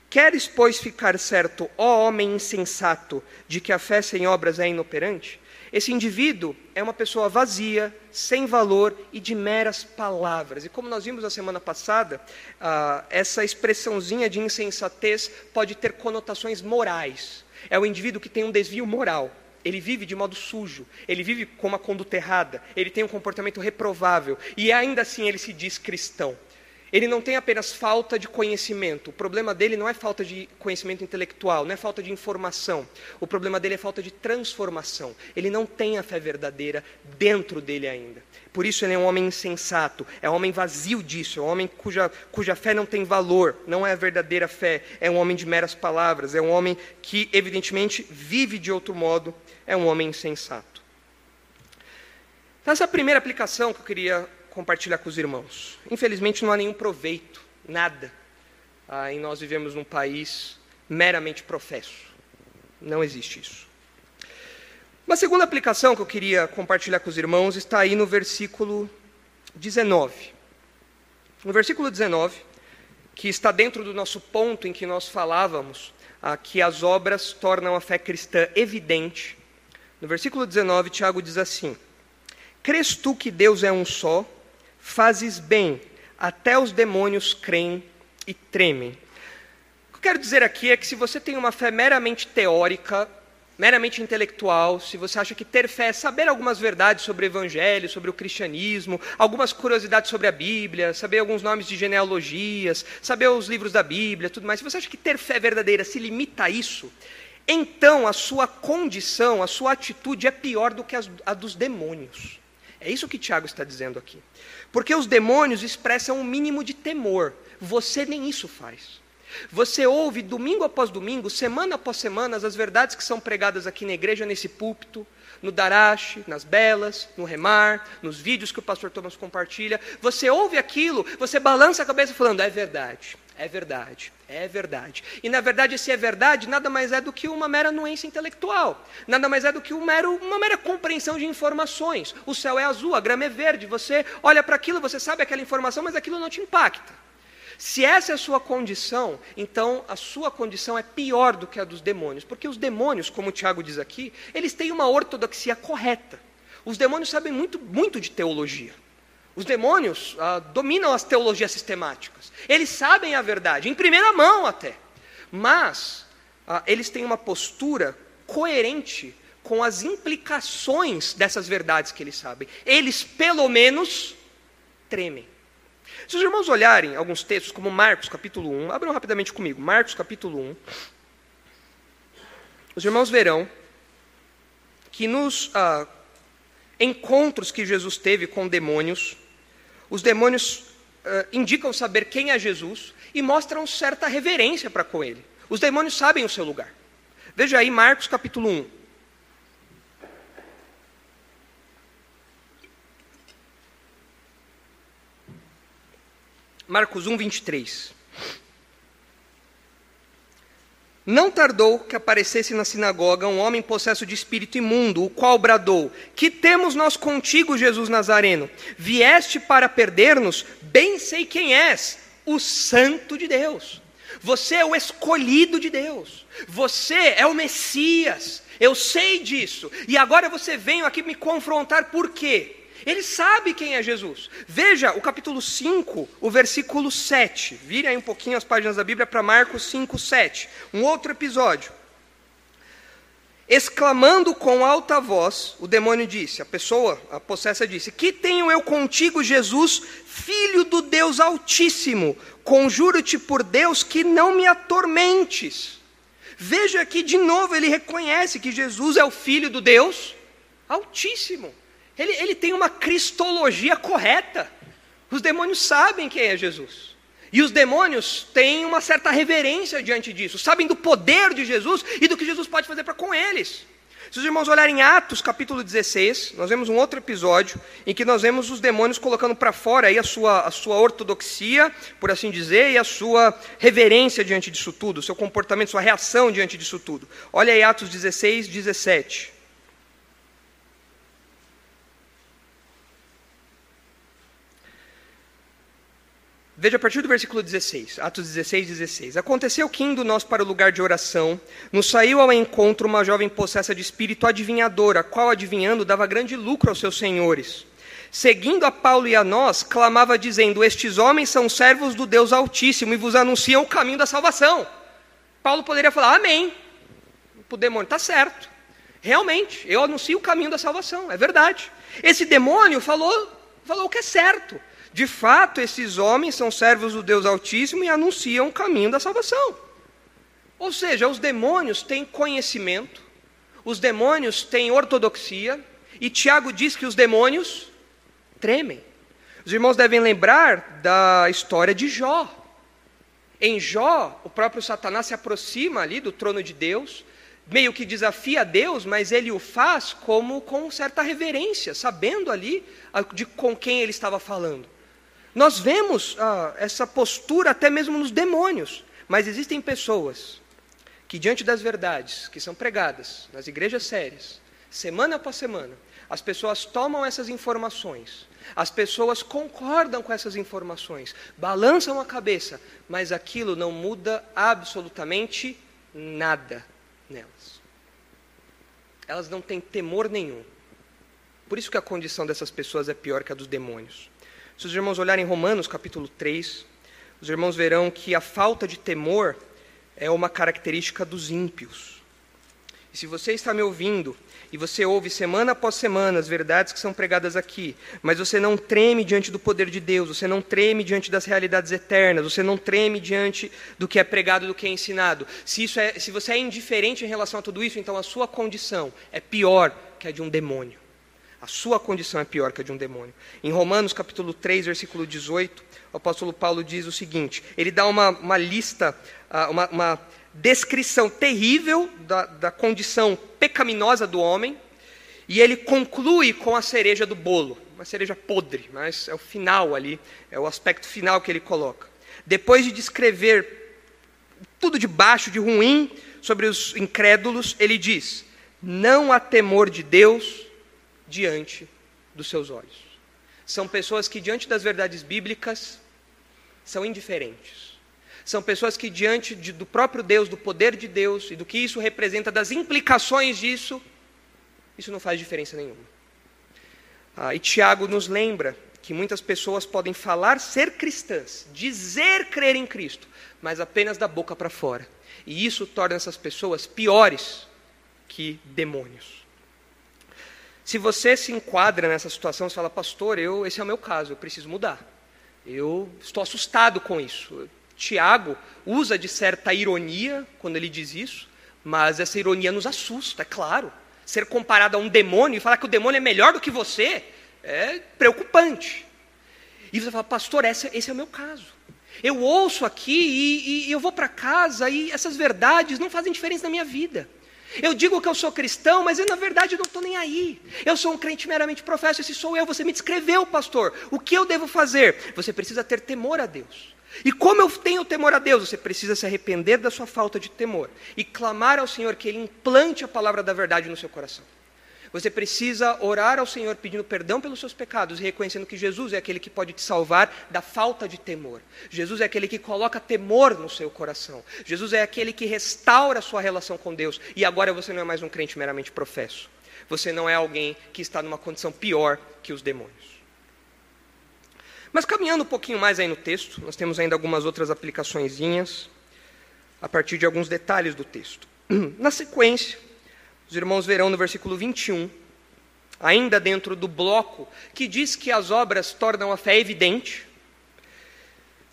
Queres, pois, ficar certo, ó homem insensato, de que a fé sem obras é inoperante? Esse indivíduo é uma pessoa vazia, sem valor e de meras palavras. E como nós vimos na semana passada, ah, essa expressãozinha de insensatez pode ter conotações morais. É o indivíduo que tem um desvio moral. Ele vive de modo sujo, ele vive com uma conduta errada, ele tem um comportamento reprovável e ainda assim ele se diz cristão. Ele não tem apenas falta de conhecimento. O problema dele não é falta de conhecimento intelectual, não é falta de informação. O problema dele é falta de transformação. Ele não tem a fé verdadeira dentro dele ainda. Por isso ele é um homem insensato, é um homem vazio disso, é um homem cuja, cuja fé não tem valor, não é a verdadeira fé, é um homem de meras palavras, é um homem que, evidentemente, vive de outro modo, é um homem insensato. Então, essa é a primeira aplicação que eu queria compartilhar com os irmãos. Infelizmente, não há nenhum proveito, nada, ah, em nós vivemos num país meramente professo. Não existe isso. Uma segunda aplicação que eu queria compartilhar com os irmãos está aí no versículo 19. No versículo 19, que está dentro do nosso ponto em que nós falávamos ah, que as obras tornam a fé cristã evidente. No versículo 19, Tiago diz assim: Crês tu que Deus é um só? Fazes bem, até os demônios creem e tremem. O que eu quero dizer aqui é que se você tem uma fé meramente teórica, meramente intelectual, se você acha que ter fé é saber algumas verdades sobre o evangelho, sobre o cristianismo, algumas curiosidades sobre a Bíblia, saber alguns nomes de genealogias, saber os livros da Bíblia, tudo mais, se você acha que ter fé verdadeira se limita a isso, então a sua condição, a sua atitude é pior do que a dos demônios É isso que Tiago está dizendo aqui. Porque os demônios expressam um mínimo de temor. Você nem isso faz. Você ouve domingo após domingo, semana após semana, as verdades que são pregadas aqui na igreja, nesse púlpito, no Darash, nas belas, no remar, nos vídeos que o pastor Thomas compartilha. Você ouve aquilo, você balança a cabeça falando: é verdade, é verdade, é verdade. E na verdade, se é verdade, nada mais é do que uma mera nuência intelectual, nada mais é do que um mero, uma mera compreensão de informações. O céu é azul, a grama é verde, você olha para aquilo, você sabe aquela informação, mas aquilo não te impacta. Se essa é a sua condição, então a sua condição é pior do que a dos demônios, porque os demônios, como o Tiago diz aqui, eles têm uma ortodoxia correta. Os demônios sabem muito, muito de teologia. Os demônios ah, dominam as teologias sistemáticas. Eles sabem a verdade, em primeira mão até. Mas ah, eles têm uma postura coerente com as implicações dessas verdades que eles sabem. Eles, pelo menos, tremem. Se os irmãos olharem alguns textos, como Marcos capítulo 1, abram rapidamente comigo, Marcos capítulo 1, os irmãos verão que nos ah, encontros que Jesus teve com demônios, os demônios ah, indicam saber quem é Jesus e mostram certa reverência para com ele. Os demônios sabem o seu lugar. Veja aí Marcos capítulo 1. Marcos 1, 23. Não tardou que aparecesse na sinagoga um homem possesso de espírito imundo, o qual bradou: Que temos nós contigo, Jesus Nazareno? Vieste para perder-nos? Bem sei quem és, o Santo de Deus. Você é o escolhido de Deus. Você é o Messias. Eu sei disso. E agora você vem aqui me confrontar por quê? Ele sabe quem é Jesus. Veja o capítulo 5, o versículo 7. Vire aí um pouquinho as páginas da Bíblia para Marcos 5, 7. Um outro episódio. Exclamando com alta voz, o demônio disse, a pessoa, a possessa disse: Que tenho eu contigo, Jesus, filho do Deus Altíssimo? Conjuro-te por Deus que não me atormentes. Veja aqui de novo, ele reconhece que Jesus é o filho do Deus Altíssimo. Ele, ele tem uma cristologia correta. Os demônios sabem quem é Jesus. E os demônios têm uma certa reverência diante disso, sabem do poder de Jesus e do que Jesus pode fazer para com eles. Se os irmãos olharem Atos capítulo 16, nós vemos um outro episódio em que nós vemos os demônios colocando para fora aí a sua, a sua ortodoxia, por assim dizer, e a sua reverência diante disso tudo, seu comportamento, sua reação diante disso tudo. Olha aí Atos 16, 17. Veja a partir do versículo 16, Atos 16, 16. Aconteceu que, indo nós para o lugar de oração, nos saiu ao encontro uma jovem possessa de espírito adivinhadora, qual, adivinhando, dava grande lucro aos seus senhores. Seguindo a Paulo e a nós, clamava dizendo: Estes homens são servos do Deus Altíssimo e vos anunciam o caminho da salvação. Paulo poderia falar: Amém. O demônio está certo. Realmente, eu anuncio o caminho da salvação, é verdade. Esse demônio falou, falou o que é certo. De fato, esses homens são servos do Deus Altíssimo e anunciam o caminho da salvação. Ou seja, os demônios têm conhecimento, os demônios têm ortodoxia, e Tiago diz que os demônios tremem. Os irmãos devem lembrar da história de Jó. Em Jó, o próprio Satanás se aproxima ali do trono de Deus, meio que desafia Deus, mas ele o faz como com certa reverência, sabendo ali de com quem ele estava falando. Nós vemos ah, essa postura até mesmo nos demônios, mas existem pessoas que, diante das verdades que são pregadas nas igrejas sérias, semana após semana, as pessoas tomam essas informações, as pessoas concordam com essas informações, balançam a cabeça, mas aquilo não muda absolutamente nada nelas. Elas não têm temor nenhum. Por isso que a condição dessas pessoas é pior que a dos demônios. Se os irmãos olharem Romanos capítulo 3, os irmãos verão que a falta de temor é uma característica dos ímpios. E se você está me ouvindo e você ouve semana após semana as verdades que são pregadas aqui, mas você não treme diante do poder de Deus, você não treme diante das realidades eternas, você não treme diante do que é pregado, do que é ensinado. Se, isso é, se você é indiferente em relação a tudo isso, então a sua condição é pior que a de um demônio. A sua condição é pior que a de um demônio. Em Romanos capítulo 3, versículo 18, o apóstolo Paulo diz o seguinte: ele dá uma, uma lista, ah, uma, uma descrição terrível da, da condição pecaminosa do homem, e ele conclui com a cereja do bolo, uma cereja podre, mas é o final ali, é o aspecto final que ele coloca. Depois de descrever tudo de baixo, de ruim sobre os incrédulos, ele diz: Não há temor de Deus diante dos seus olhos. São pessoas que, diante das verdades bíblicas, são indiferentes. São pessoas que, diante de, do próprio Deus, do poder de Deus e do que isso representa, das implicações disso, isso não faz diferença nenhuma. Ah, e Tiago nos lembra que muitas pessoas podem falar ser cristãs, dizer crer em Cristo, mas apenas da boca para fora. E isso torna essas pessoas piores que demônios. Se você se enquadra nessa situação, você fala, pastor, eu, esse é o meu caso, eu preciso mudar. Eu estou assustado com isso. Tiago usa de certa ironia quando ele diz isso, mas essa ironia nos assusta, é claro. Ser comparado a um demônio e falar que o demônio é melhor do que você é preocupante. E você fala, pastor, esse, esse é o meu caso. Eu ouço aqui e, e eu vou para casa e essas verdades não fazem diferença na minha vida. Eu digo que eu sou cristão, mas eu na verdade não estou nem aí. Eu sou um crente meramente professo, esse sou eu. Você me descreveu, pastor. O que eu devo fazer? Você precisa ter temor a Deus. E como eu tenho temor a Deus, você precisa se arrepender da sua falta de temor e clamar ao Senhor que Ele implante a palavra da verdade no seu coração. Você precisa orar ao Senhor pedindo perdão pelos seus pecados e reconhecendo que Jesus é aquele que pode te salvar da falta de temor. Jesus é aquele que coloca temor no seu coração. Jesus é aquele que restaura a sua relação com Deus. E agora você não é mais um crente meramente professo. Você não é alguém que está numa condição pior que os demônios. Mas caminhando um pouquinho mais aí no texto, nós temos ainda algumas outras aplicaçõezinhas a partir de alguns detalhes do texto. Na sequência, os irmãos verão no versículo 21, ainda dentro do bloco que diz que as obras tornam a fé evidente,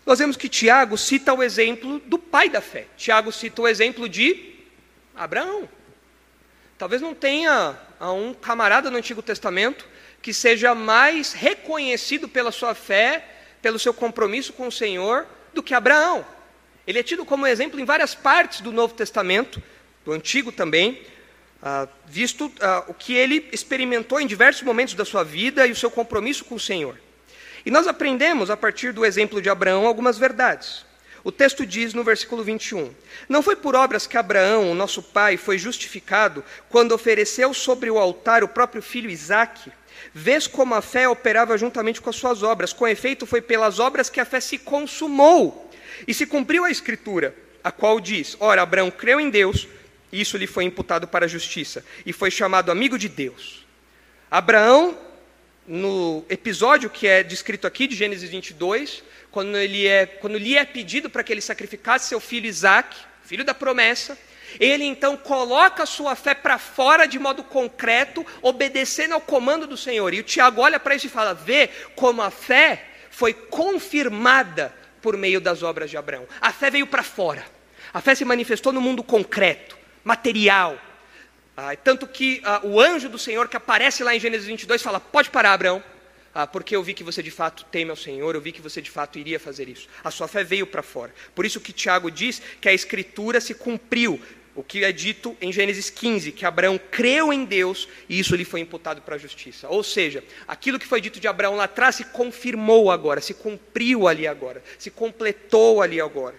nós vemos que Tiago cita o exemplo do pai da fé. Tiago cita o exemplo de Abraão. Talvez não tenha um camarada no Antigo Testamento que seja mais reconhecido pela sua fé, pelo seu compromisso com o Senhor, do que Abraão. Ele é tido como exemplo em várias partes do Novo Testamento, do Antigo também, ah, visto ah, o que ele experimentou em diversos momentos da sua vida e o seu compromisso com o Senhor. E nós aprendemos, a partir do exemplo de Abraão, algumas verdades. O texto diz no versículo 21: Não foi por obras que Abraão, o nosso pai, foi justificado quando ofereceu sobre o altar o próprio filho Isaque? Vês como a fé operava juntamente com as suas obras. Com efeito, foi pelas obras que a fé se consumou. E se cumpriu a escritura, a qual diz: Ora, Abraão creu em Deus isso lhe foi imputado para a justiça e foi chamado amigo de Deus. Abraão, no episódio que é descrito aqui de Gênesis 22, quando, ele é, quando lhe é pedido para que ele sacrificasse seu filho Isaac, filho da promessa, ele então coloca a sua fé para fora de modo concreto, obedecendo ao comando do Senhor. E o Tiago olha para isso e fala: vê como a fé foi confirmada por meio das obras de Abraão. A fé veio para fora. A fé se manifestou no mundo concreto material. Ah, tanto que ah, o anjo do Senhor que aparece lá em Gênesis 22 fala: Pode parar, Abraão, ah, porque eu vi que você de fato teme ao Senhor, eu vi que você de fato iria fazer isso. A sua fé veio para fora. Por isso que Tiago diz que a Escritura se cumpriu. O que é dito em Gênesis 15, que Abraão creu em Deus e isso lhe foi imputado para a justiça. Ou seja, aquilo que foi dito de Abraão lá atrás se confirmou agora, se cumpriu ali agora, se completou ali agora.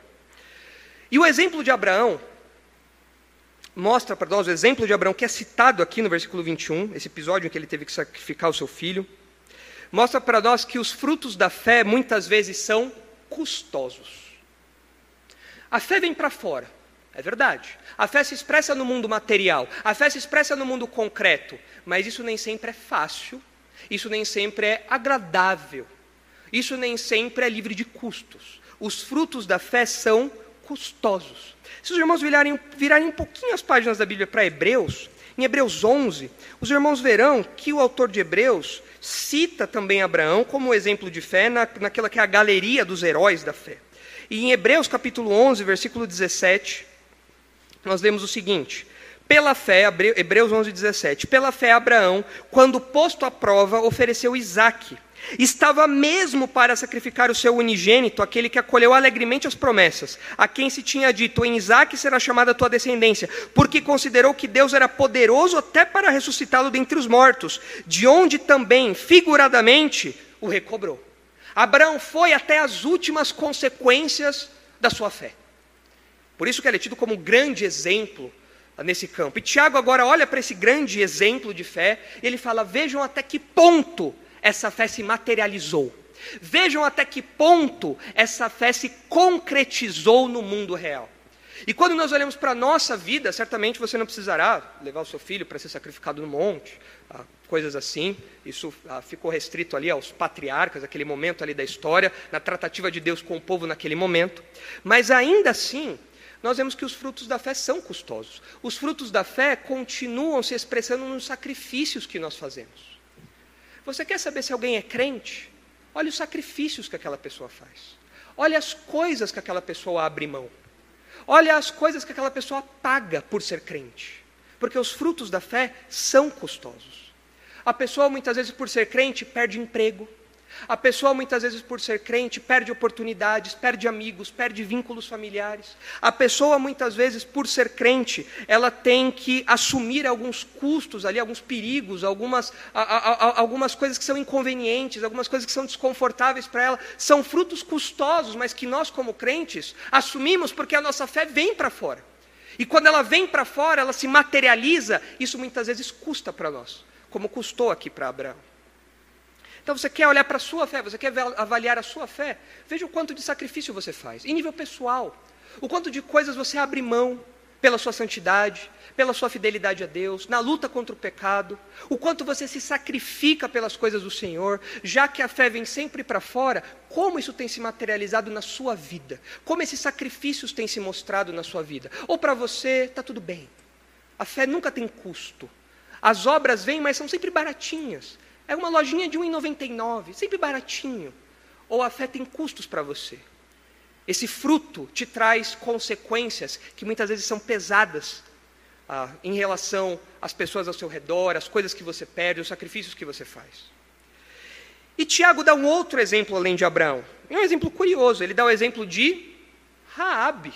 E o exemplo de Abraão mostra para nós o exemplo de Abraão, que é citado aqui no versículo 21, esse episódio em que ele teve que sacrificar o seu filho, mostra para nós que os frutos da fé muitas vezes são custosos. A fé vem para fora, é verdade. A fé se expressa no mundo material, a fé se expressa no mundo concreto, mas isso nem sempre é fácil, isso nem sempre é agradável, isso nem sempre é livre de custos. Os frutos da fé são custosos. Se os irmãos virarem, virarem um pouquinho as páginas da Bíblia para Hebreus, em Hebreus 11, os irmãos verão que o autor de Hebreus cita também Abraão como exemplo de fé na, naquela que é a galeria dos heróis da fé. E em Hebreus capítulo 11, versículo 17, nós lemos o seguinte: Pela fé, Hebreus 11, 17. Pela fé, Abraão, quando posto à prova, ofereceu Isaque. Estava mesmo para sacrificar o seu unigênito, aquele que acolheu alegremente as promessas, a quem se tinha dito: Em Isaque será chamada tua descendência, porque considerou que Deus era poderoso até para ressuscitá-lo dentre os mortos, de onde também, figuradamente, o recobrou. Abraão foi até as últimas consequências da sua fé. Por isso que ele é tido como um grande exemplo nesse campo. E Tiago agora olha para esse grande exemplo de fé e ele fala: vejam até que ponto essa fé se materializou. Vejam até que ponto essa fé se concretizou no mundo real. E quando nós olhamos para a nossa vida, certamente você não precisará levar o seu filho para ser sacrificado no monte, ah, coisas assim. Isso ah, ficou restrito ali aos patriarcas, aquele momento ali da história, na tratativa de Deus com o povo naquele momento. Mas ainda assim, nós vemos que os frutos da fé são custosos. Os frutos da fé continuam se expressando nos sacrifícios que nós fazemos. Você quer saber se alguém é crente? Olha os sacrifícios que aquela pessoa faz. Olha as coisas que aquela pessoa abre mão. Olha as coisas que aquela pessoa paga por ser crente. Porque os frutos da fé são custosos. A pessoa, muitas vezes, por ser crente, perde emprego, a pessoa, muitas vezes, por ser crente, perde oportunidades, perde amigos, perde vínculos familiares. A pessoa, muitas vezes, por ser crente, ela tem que assumir alguns custos ali, alguns perigos, algumas, a, a, a, algumas coisas que são inconvenientes, algumas coisas que são desconfortáveis para ela. São frutos custosos, mas que nós, como crentes, assumimos porque a nossa fé vem para fora. E quando ela vem para fora, ela se materializa, isso muitas vezes custa para nós, como custou aqui para Abraão. Então você quer olhar para a sua fé, você quer avaliar a sua fé, veja o quanto de sacrifício você faz, em nível pessoal, o quanto de coisas você abre mão pela sua santidade, pela sua fidelidade a Deus, na luta contra o pecado, o quanto você se sacrifica pelas coisas do Senhor, já que a fé vem sempre para fora, como isso tem se materializado na sua vida, como esses sacrifícios têm se mostrado na sua vida. Ou para você, está tudo bem, a fé nunca tem custo, as obras vêm, mas são sempre baratinhas. É uma lojinha de R$ 1,99, sempre baratinho. Ou a fé tem custos para você. Esse fruto te traz consequências que muitas vezes são pesadas ah, em relação às pessoas ao seu redor, às coisas que você perde, os sacrifícios que você faz. E Tiago dá um outro exemplo além de Abraão. É um exemplo curioso. Ele dá o exemplo de Raabe.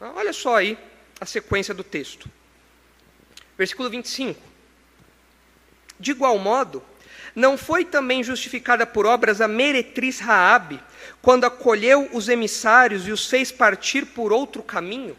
Olha só aí a sequência do texto. Versículo 25. De igual modo, não foi também justificada por obras a meretriz Raabe, quando acolheu os emissários e os fez partir por outro caminho?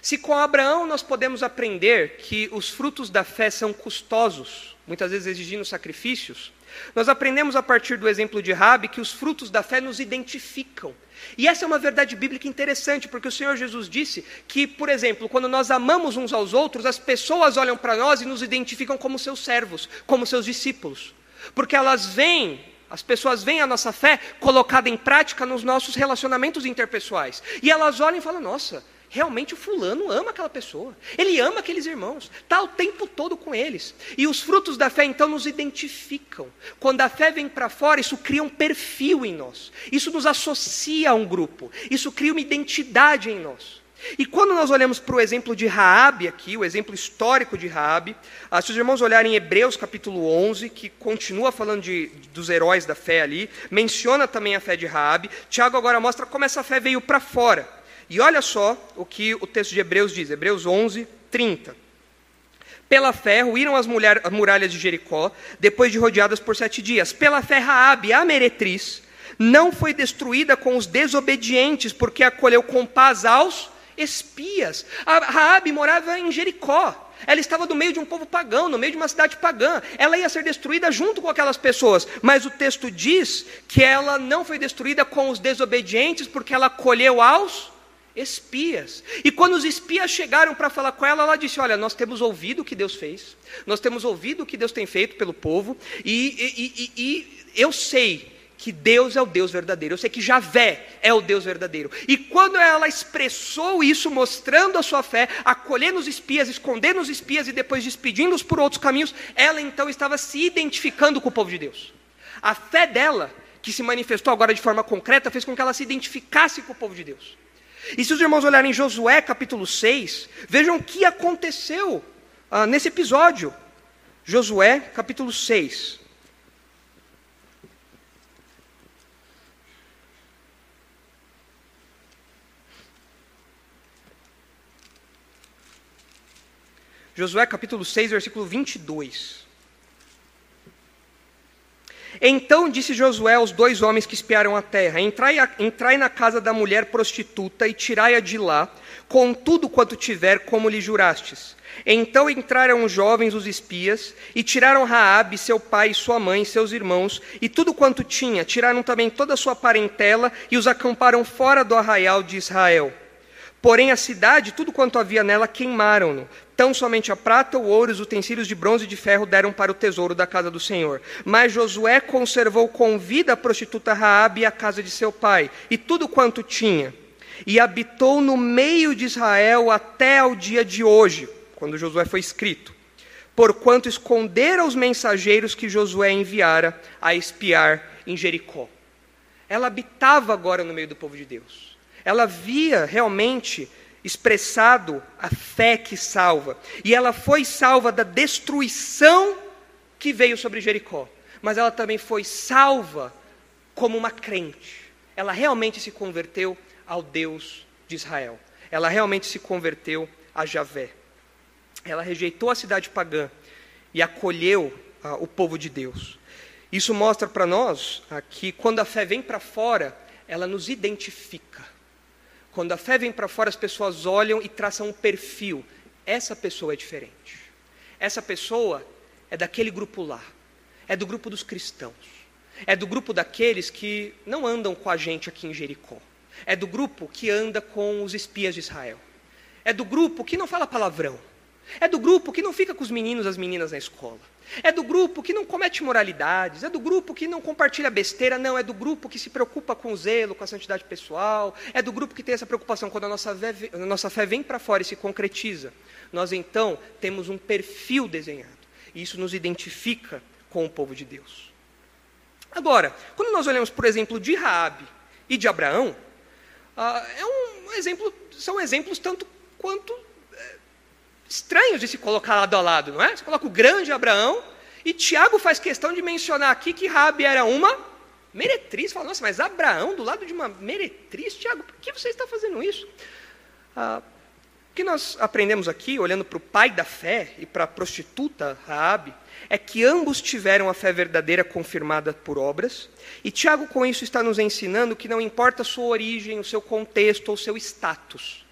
Se com Abraão nós podemos aprender que os frutos da fé são custosos, muitas vezes exigindo sacrifícios, nós aprendemos a partir do exemplo de Rabi que os frutos da fé nos identificam. E essa é uma verdade bíblica interessante, porque o Senhor Jesus disse que, por exemplo, quando nós amamos uns aos outros, as pessoas olham para nós e nos identificam como seus servos, como seus discípulos porque elas veem, as pessoas veem a nossa fé colocada em prática nos nossos relacionamentos interpessoais. E elas olham e falam: nossa, realmente o fulano ama aquela pessoa, ele ama aqueles irmãos, está o tempo todo com eles. E os frutos da fé então nos identificam. Quando a fé vem para fora, isso cria um perfil em nós, isso nos associa a um grupo, isso cria uma identidade em nós. E quando nós olhamos para o exemplo de Raabe aqui, o exemplo histórico de Raabe, ah, se os irmãos olharem Hebreus capítulo 11, que continua falando de, dos heróis da fé ali, menciona também a fé de Raabe, Tiago agora mostra como essa fé veio para fora. E olha só o que o texto de Hebreus diz, Hebreus 11, 30. Pela fé ruíram as, mulher, as muralhas de Jericó, depois de rodeadas por sete dias. Pela fé Raabe, a meretriz, não foi destruída com os desobedientes, porque acolheu com paz aos espias. A Raabe morava em Jericó. Ela estava no meio de um povo pagão, no meio de uma cidade pagã. Ela ia ser destruída junto com aquelas pessoas, mas o texto diz que ela não foi destruída com os desobedientes, porque ela acolheu aos espias. E quando os espias chegaram para falar com ela, ela disse: Olha, nós temos ouvido o que Deus fez, nós temos ouvido o que Deus tem feito pelo povo, e, e, e, e eu sei que Deus é o Deus verdadeiro. Eu sei que Javé é o Deus verdadeiro. E quando ela expressou isso, mostrando a sua fé, acolhendo os espias, escondendo os espias e depois despedindo-os por outros caminhos, ela então estava se identificando com o povo de Deus. A fé dela, que se manifestou agora de forma concreta, fez com que ela se identificasse com o povo de Deus. E se os irmãos olharem Josué capítulo 6, vejam o que aconteceu ah, nesse episódio. Josué capítulo 6. Josué capítulo 6, versículo 22. Então disse Josué aos dois homens que espiaram a terra: entrai, a, entrai na casa da mulher prostituta e tirai-a de lá, com tudo quanto tiver, como lhe jurastes. Então entraram os jovens, os espias, e tiraram Raabe, seu pai, sua mãe, seus irmãos, e tudo quanto tinha. Tiraram também toda a sua parentela e os acamparam fora do arraial de Israel. Porém, a cidade, tudo quanto havia nela, queimaram-no. Tão somente a prata, o ouro, os utensílios de bronze e de ferro deram para o tesouro da casa do Senhor. Mas Josué conservou com vida a prostituta Raabe e a casa de seu pai, e tudo quanto tinha. E habitou no meio de Israel até ao dia de hoje, quando Josué foi escrito. Porquanto esconderam os mensageiros que Josué enviara a espiar em Jericó. Ela habitava agora no meio do povo de Deus ela via realmente expressado a fé que salva. E ela foi salva da destruição que veio sobre Jericó. Mas ela também foi salva como uma crente. Ela realmente se converteu ao Deus de Israel. Ela realmente se converteu a Javé. Ela rejeitou a cidade pagã e acolheu ah, o povo de Deus. Isso mostra para nós ah, que quando a fé vem para fora, ela nos identifica. Quando a fé vem para fora, as pessoas olham e traçam um perfil. Essa pessoa é diferente. Essa pessoa é daquele grupo lá. É do grupo dos cristãos. É do grupo daqueles que não andam com a gente aqui em Jericó. É do grupo que anda com os espias de Israel. É do grupo que não fala palavrão. É do grupo que não fica com os meninos e as meninas na escola. É do grupo que não comete moralidades, é do grupo que não compartilha besteira, não, é do grupo que se preocupa com o zelo, com a santidade pessoal, é do grupo que tem essa preocupação quando a nossa fé, a nossa fé vem para fora e se concretiza. Nós então temos um perfil desenhado, e isso nos identifica com o povo de Deus. Agora, quando nós olhamos, por exemplo, de Raabe e de Abraão, ah, é um exemplo, são exemplos tanto quanto estranhos de se colocar lado a lado, não é? Você coloca o grande Abraão, e Tiago faz questão de mencionar aqui que Rabi era uma meretriz. Fala, nossa, mas Abraão do lado de uma meretriz? Tiago, por que você está fazendo isso? Ah, o que nós aprendemos aqui, olhando para o pai da fé e para a prostituta Raabe, é que ambos tiveram a fé verdadeira confirmada por obras, e Tiago com isso está nos ensinando que não importa a sua origem, o seu contexto ou o seu status,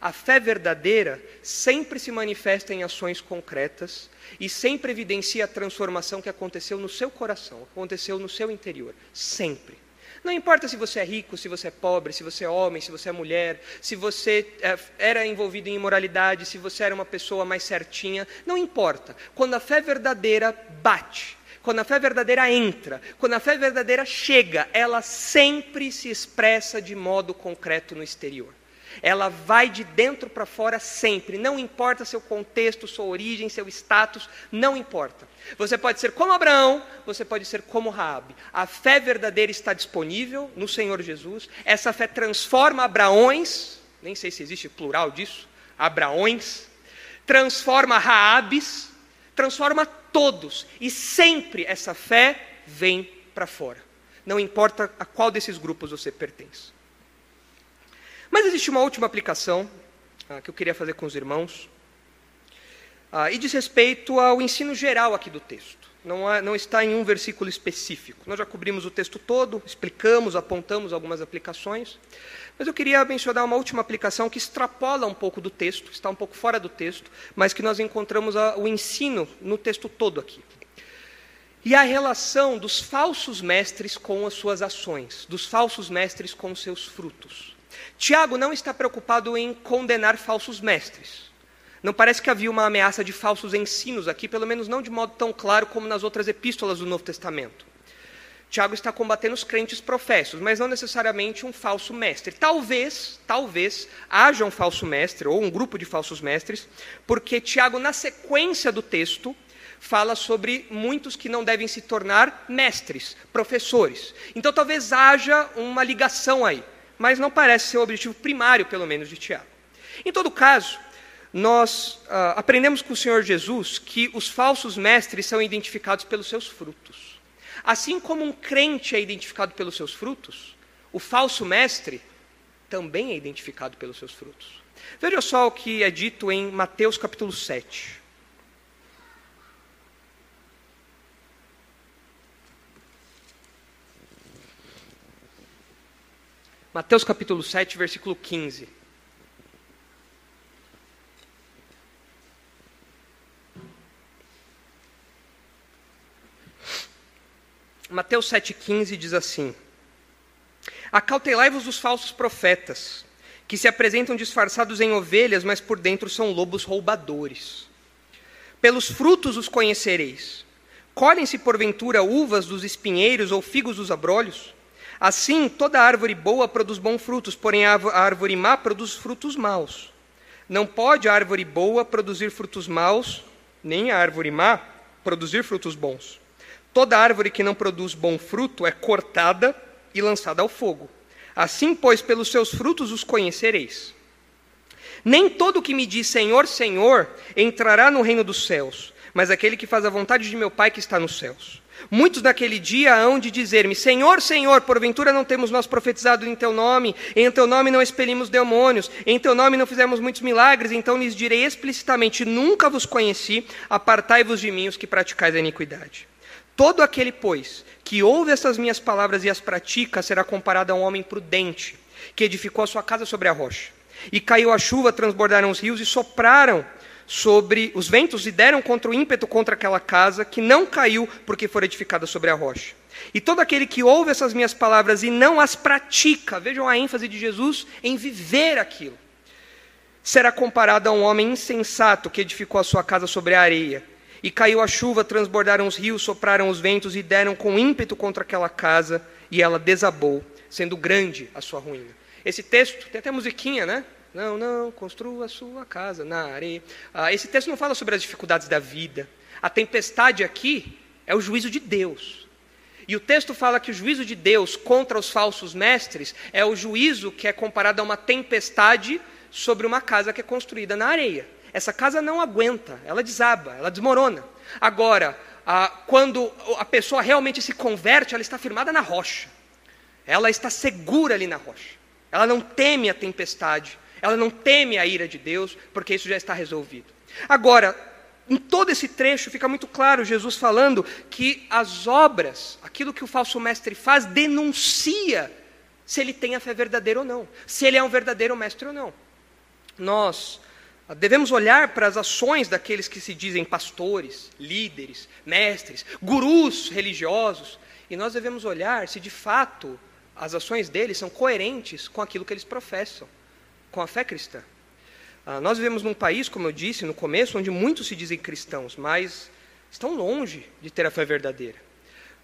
a fé verdadeira sempre se manifesta em ações concretas e sempre evidencia a transformação que aconteceu no seu coração, aconteceu no seu interior. Sempre. Não importa se você é rico, se você é pobre, se você é homem, se você é mulher, se você é, era envolvido em imoralidade, se você era uma pessoa mais certinha, não importa. Quando a fé verdadeira bate, quando a fé verdadeira entra, quando a fé verdadeira chega, ela sempre se expressa de modo concreto no exterior. Ela vai de dentro para fora sempre, não importa seu contexto, sua origem, seu status, não importa. Você pode ser como Abraão, você pode ser como Raabe. A fé verdadeira está disponível no Senhor Jesus. Essa fé transforma Abraões, nem sei se existe plural disso, Abraões, transforma Raabes, transforma todos, e sempre essa fé vem para fora. Não importa a qual desses grupos você pertence. Mas existe uma última aplicação ah, que eu queria fazer com os irmãos, ah, e diz respeito ao ensino geral aqui do texto. Não, há, não está em um versículo específico. Nós já cobrimos o texto todo, explicamos, apontamos algumas aplicações, mas eu queria mencionar uma última aplicação que extrapola um pouco do texto, está um pouco fora do texto, mas que nós encontramos a, o ensino no texto todo aqui. E a relação dos falsos mestres com as suas ações, dos falsos mestres com os seus frutos. Tiago não está preocupado em condenar falsos mestres. Não parece que havia uma ameaça de falsos ensinos aqui, pelo menos não de modo tão claro como nas outras epístolas do Novo Testamento. Tiago está combatendo os crentes professos, mas não necessariamente um falso mestre. Talvez, talvez haja um falso mestre ou um grupo de falsos mestres, porque Tiago, na sequência do texto, fala sobre muitos que não devem se tornar mestres, professores. Então talvez haja uma ligação aí mas não parece ser o objetivo primário, pelo menos, de Tiago. Em todo caso, nós ah, aprendemos com o Senhor Jesus que os falsos mestres são identificados pelos seus frutos. Assim como um crente é identificado pelos seus frutos, o falso mestre também é identificado pelos seus frutos. Veja só o que é dito em Mateus capítulo 7. Mateus capítulo 7, versículo 15. Mateus 7,15 diz assim: Acautelai-vos dos falsos profetas, que se apresentam disfarçados em ovelhas, mas por dentro são lobos roubadores. Pelos frutos os conhecereis. Colhem-se porventura uvas dos espinheiros ou figos dos abrolhos? Assim, toda árvore boa produz bons frutos, porém a árvore má produz frutos maus. Não pode a árvore boa produzir frutos maus, nem a árvore má produzir frutos bons. Toda árvore que não produz bom fruto é cortada e lançada ao fogo. Assim, pois, pelos seus frutos os conhecereis. Nem todo que me diz Senhor, Senhor entrará no reino dos céus, mas aquele que faz a vontade de meu Pai que está nos céus. Muitos naquele dia hão de dizer-me: Senhor, Senhor, porventura não temos nós profetizado em teu nome, em teu nome não expelimos demônios, em teu nome não fizemos muitos milagres, então lhes direi explicitamente: Nunca vos conheci, apartai-vos de mim os que praticais a iniquidade. Todo aquele, pois, que ouve essas minhas palavras e as pratica, será comparado a um homem prudente, que edificou a sua casa sobre a rocha. E caiu a chuva, transbordaram os rios e sopraram sobre os ventos e deram contra o ímpeto contra aquela casa que não caiu porque foi edificada sobre a rocha. E todo aquele que ouve essas minhas palavras e não as pratica, vejam a ênfase de Jesus em viver aquilo, será comparado a um homem insensato que edificou a sua casa sobre a areia. E caiu a chuva, transbordaram os rios, sopraram os ventos e deram com ímpeto contra aquela casa, e ela desabou, sendo grande a sua ruína. Esse texto, tem até musiquinha, né? Não, não, construa a sua casa na areia. Ah, esse texto não fala sobre as dificuldades da vida. A tempestade aqui é o juízo de Deus. E o texto fala que o juízo de Deus contra os falsos mestres é o juízo que é comparado a uma tempestade sobre uma casa que é construída na areia. Essa casa não aguenta, ela desaba, ela desmorona. Agora, ah, quando a pessoa realmente se converte, ela está firmada na rocha. Ela está segura ali na rocha. Ela não teme a tempestade, ela não teme a ira de Deus, porque isso já está resolvido. Agora, em todo esse trecho fica muito claro Jesus falando que as obras, aquilo que o falso mestre faz, denuncia se ele tem a fé verdadeira ou não, se ele é um verdadeiro mestre ou não. Nós devemos olhar para as ações daqueles que se dizem pastores, líderes, mestres, gurus religiosos, e nós devemos olhar se de fato as ações deles são coerentes com aquilo que eles professam com a fé cristã. Ah, nós vivemos num país, como eu disse no começo, onde muitos se dizem cristãos, mas estão longe de ter a fé verdadeira.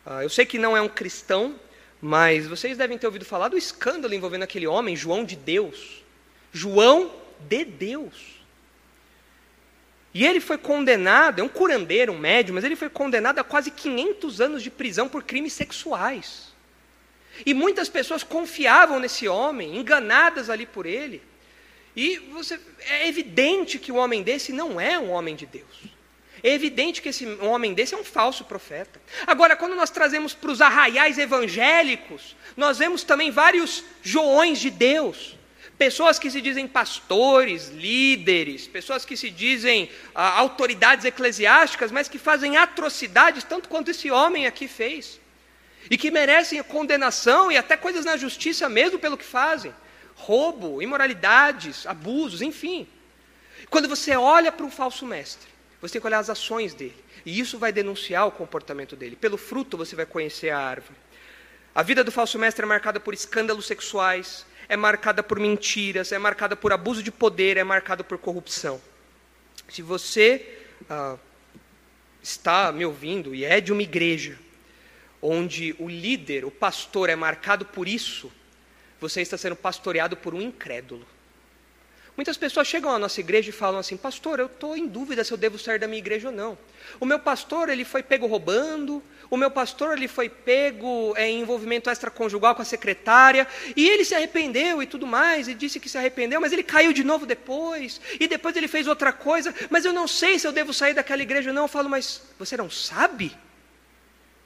Ah, eu sei que não é um cristão, mas vocês devem ter ouvido falar do escândalo envolvendo aquele homem, João de Deus. João de Deus. E ele foi condenado, é um curandeiro, um médium, mas ele foi condenado a quase 500 anos de prisão por crimes sexuais. E muitas pessoas confiavam nesse homem, enganadas ali por ele. E você, é evidente que um homem desse não é um homem de Deus. É evidente que esse um homem desse é um falso profeta. Agora, quando nós trazemos para os arraiais evangélicos, nós vemos também vários joões de Deus. Pessoas que se dizem pastores, líderes, pessoas que se dizem ah, autoridades eclesiásticas, mas que fazem atrocidades, tanto quanto esse homem aqui fez. E que merecem condenação e até coisas na justiça mesmo pelo que fazem roubo, imoralidades, abusos, enfim. Quando você olha para um falso mestre, você tem que olhar as ações dele. E isso vai denunciar o comportamento dele. Pelo fruto você vai conhecer a árvore. A vida do falso mestre é marcada por escândalos sexuais, é marcada por mentiras, é marcada por abuso de poder, é marcada por corrupção. Se você ah, está me ouvindo e é de uma igreja onde o líder, o pastor, é marcado por isso, você está sendo pastoreado por um incrédulo. Muitas pessoas chegam à nossa igreja e falam assim: Pastor, eu estou em dúvida se eu devo sair da minha igreja ou não. O meu pastor ele foi pego roubando, o meu pastor ele foi pego é, em envolvimento extraconjugal com a secretária, e ele se arrependeu e tudo mais, e disse que se arrependeu, mas ele caiu de novo depois, e depois ele fez outra coisa, mas eu não sei se eu devo sair daquela igreja ou não. Eu falo, mas você não sabe?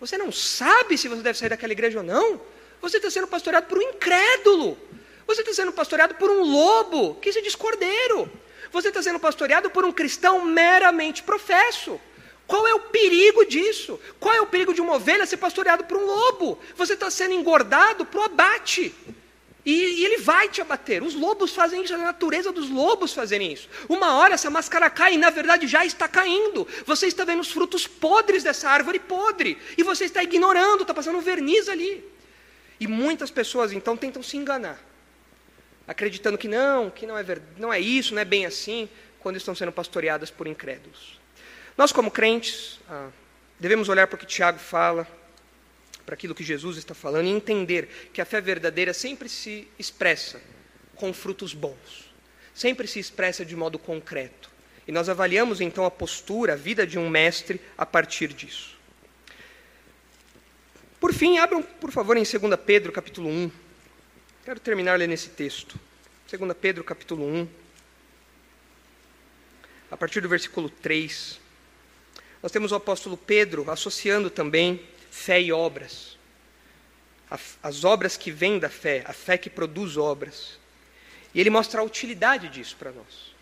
Você não sabe se você deve sair daquela igreja ou não? Você está sendo pastoreado por um incrédulo. Você está sendo pastoreado por um lobo que se diz cordeiro. Você está sendo pastoreado por um cristão meramente professo. Qual é o perigo disso? Qual é o perigo de uma ovelha ser pastoreado por um lobo? Você está sendo engordado para o abate. E, e, ele vai te abater. Os lobos fazem isso, a natureza dos lobos fazerem isso. Uma hora essa máscara cai e na verdade já está caindo. Você está vendo os frutos podres dessa árvore podre. E você está ignorando, está passando um verniz ali. E muitas pessoas então tentam se enganar acreditando que não, que não é, ver, não é isso, não é bem assim, quando estão sendo pastoreadas por incrédulos. Nós, como crentes, ah, devemos olhar para o que Tiago fala, para aquilo que Jesus está falando, e entender que a fé verdadeira sempre se expressa com frutos bons, sempre se expressa de modo concreto. E nós avaliamos então a postura, a vida de um mestre a partir disso. Por fim, abram, por favor, em 2 Pedro, capítulo 1. Quero terminar lendo esse texto. 2 Pedro capítulo 1, a partir do versículo 3. Nós temos o apóstolo Pedro associando também fé e obras. As obras que vêm da fé, a fé que produz obras. E ele mostra a utilidade disso para nós,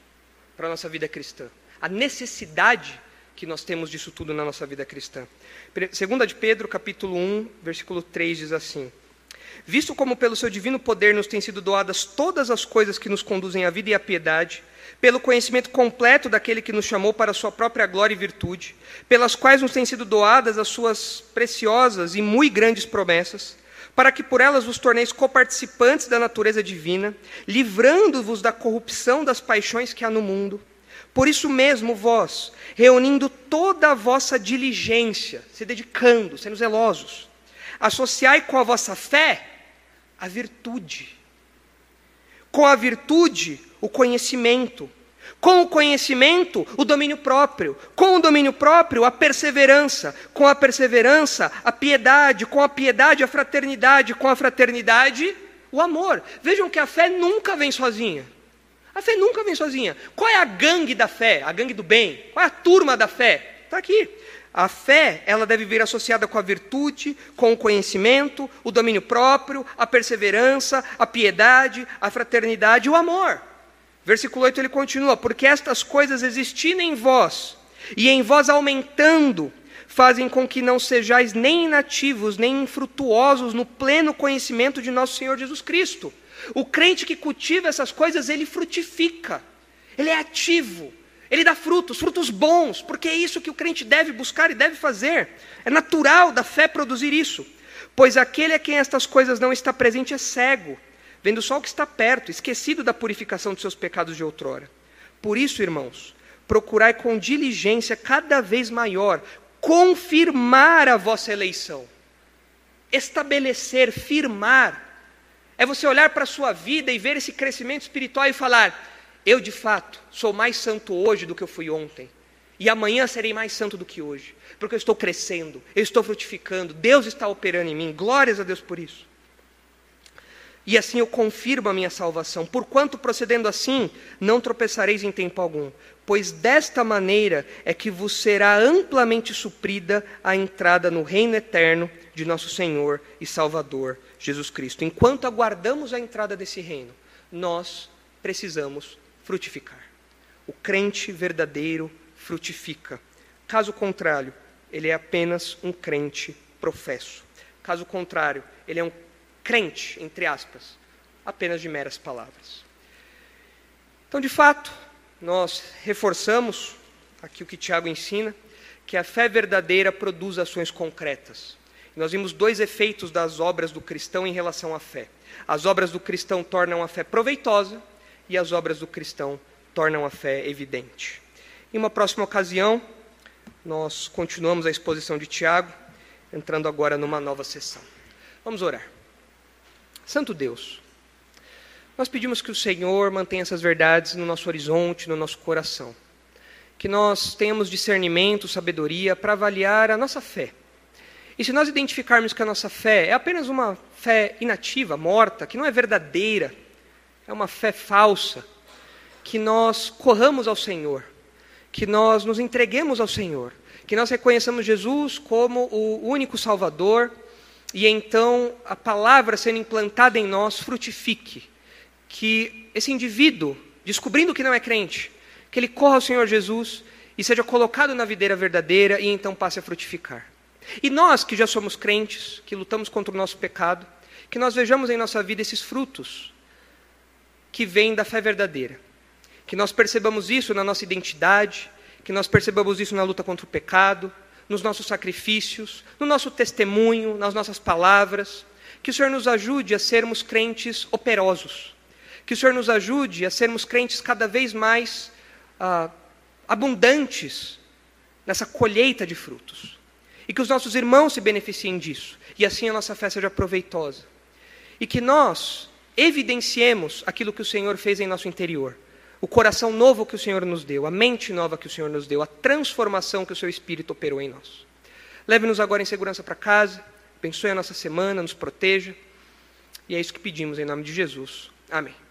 para a nossa vida cristã. A necessidade que nós temos disso tudo na nossa vida cristã. Segunda de Pedro, capítulo 1, versículo 3 diz assim: Visto como pelo seu divino poder nos têm sido doadas todas as coisas que nos conduzem à vida e à piedade, pelo conhecimento completo daquele que nos chamou para a sua própria glória e virtude, pelas quais nos têm sido doadas as suas preciosas e muito grandes promessas, para que por elas vos torneis coparticipantes da natureza divina, livrando-vos da corrupção das paixões que há no mundo. Por isso mesmo, vós, reunindo toda a vossa diligência, se dedicando, sendo zelosos, Associai com a vossa fé a virtude. Com a virtude, o conhecimento. Com o conhecimento, o domínio próprio. Com o domínio próprio, a perseverança. Com a perseverança, a piedade. Com a piedade, a fraternidade. Com a fraternidade, o amor. Vejam que a fé nunca vem sozinha. A fé nunca vem sozinha. Qual é a gangue da fé? A gangue do bem? Qual é a turma da fé? Está aqui. A fé, ela deve vir associada com a virtude, com o conhecimento, o domínio próprio, a perseverança, a piedade, a fraternidade e o amor. Versículo 8 ele continua: Porque estas coisas existindo em vós, e em vós aumentando, fazem com que não sejais nem inativos, nem infrutuosos no pleno conhecimento de nosso Senhor Jesus Cristo. O crente que cultiva essas coisas, ele frutifica, ele é ativo, ele dá frutos, frutos bons, porque é isso que o crente deve buscar e deve fazer. É natural da fé produzir isso. Pois aquele a quem estas coisas não está presente é cego, vendo só o que está perto, esquecido da purificação dos seus pecados de outrora. Por isso, irmãos, procurai com diligência cada vez maior confirmar a vossa eleição. Estabelecer, firmar. É você olhar para a sua vida e ver esse crescimento espiritual e falar: eu, de fato, sou mais santo hoje do que eu fui ontem. E amanhã serei mais santo do que hoje. Porque eu estou crescendo, eu estou frutificando, Deus está operando em mim. Glórias a Deus por isso. E assim eu confirmo a minha salvação. Porquanto, procedendo assim, não tropeçareis em tempo algum. Pois desta maneira é que vos será amplamente suprida a entrada no reino eterno de nosso Senhor e Salvador Jesus Cristo. Enquanto aguardamos a entrada desse reino, nós precisamos frutificar. O crente verdadeiro frutifica. Caso contrário, ele é apenas um crente professo. Caso contrário, ele é um crente, entre aspas, apenas de meras palavras. Então, de fato, nós reforçamos aqui o que Tiago ensina, que a fé verdadeira produz ações concretas. Nós vimos dois efeitos das obras do cristão em relação à fé. As obras do cristão tornam a fé proveitosa e as obras do cristão tornam a fé evidente. Em uma próxima ocasião, nós continuamos a exposição de Tiago, entrando agora numa nova sessão. Vamos orar. Santo Deus, Nós pedimos que o Senhor mantenha essas verdades no nosso horizonte, no nosso coração. Que nós tenhamos discernimento, sabedoria para avaliar a nossa fé. E se nós identificarmos que a nossa fé é apenas uma fé inativa, morta, que não é verdadeira, é uma fé falsa, que nós corramos ao Senhor, que nós nos entreguemos ao Senhor, que nós reconheçamos Jesus como o único Salvador e então a palavra sendo implantada em nós frutifique. Que esse indivíduo, descobrindo que não é crente, que ele corra ao Senhor Jesus e seja colocado na videira verdadeira e então passe a frutificar. E nós que já somos crentes, que lutamos contra o nosso pecado, que nós vejamos em nossa vida esses frutos que vêm da fé verdadeira. Que nós percebamos isso na nossa identidade, que nós percebamos isso na luta contra o pecado, nos nossos sacrifícios, no nosso testemunho, nas nossas palavras. Que o Senhor nos ajude a sermos crentes operosos. Que o Senhor nos ajude a sermos crentes cada vez mais ah, abundantes nessa colheita de frutos. E que os nossos irmãos se beneficiem disso. E assim a nossa fé seja proveitosa. E que nós evidenciemos aquilo que o Senhor fez em nosso interior o coração novo que o Senhor nos deu, a mente nova que o Senhor nos deu, a transformação que o seu Espírito operou em nós. Leve-nos agora em segurança para casa, abençoe a nossa semana, nos proteja. E é isso que pedimos em nome de Jesus. Amém.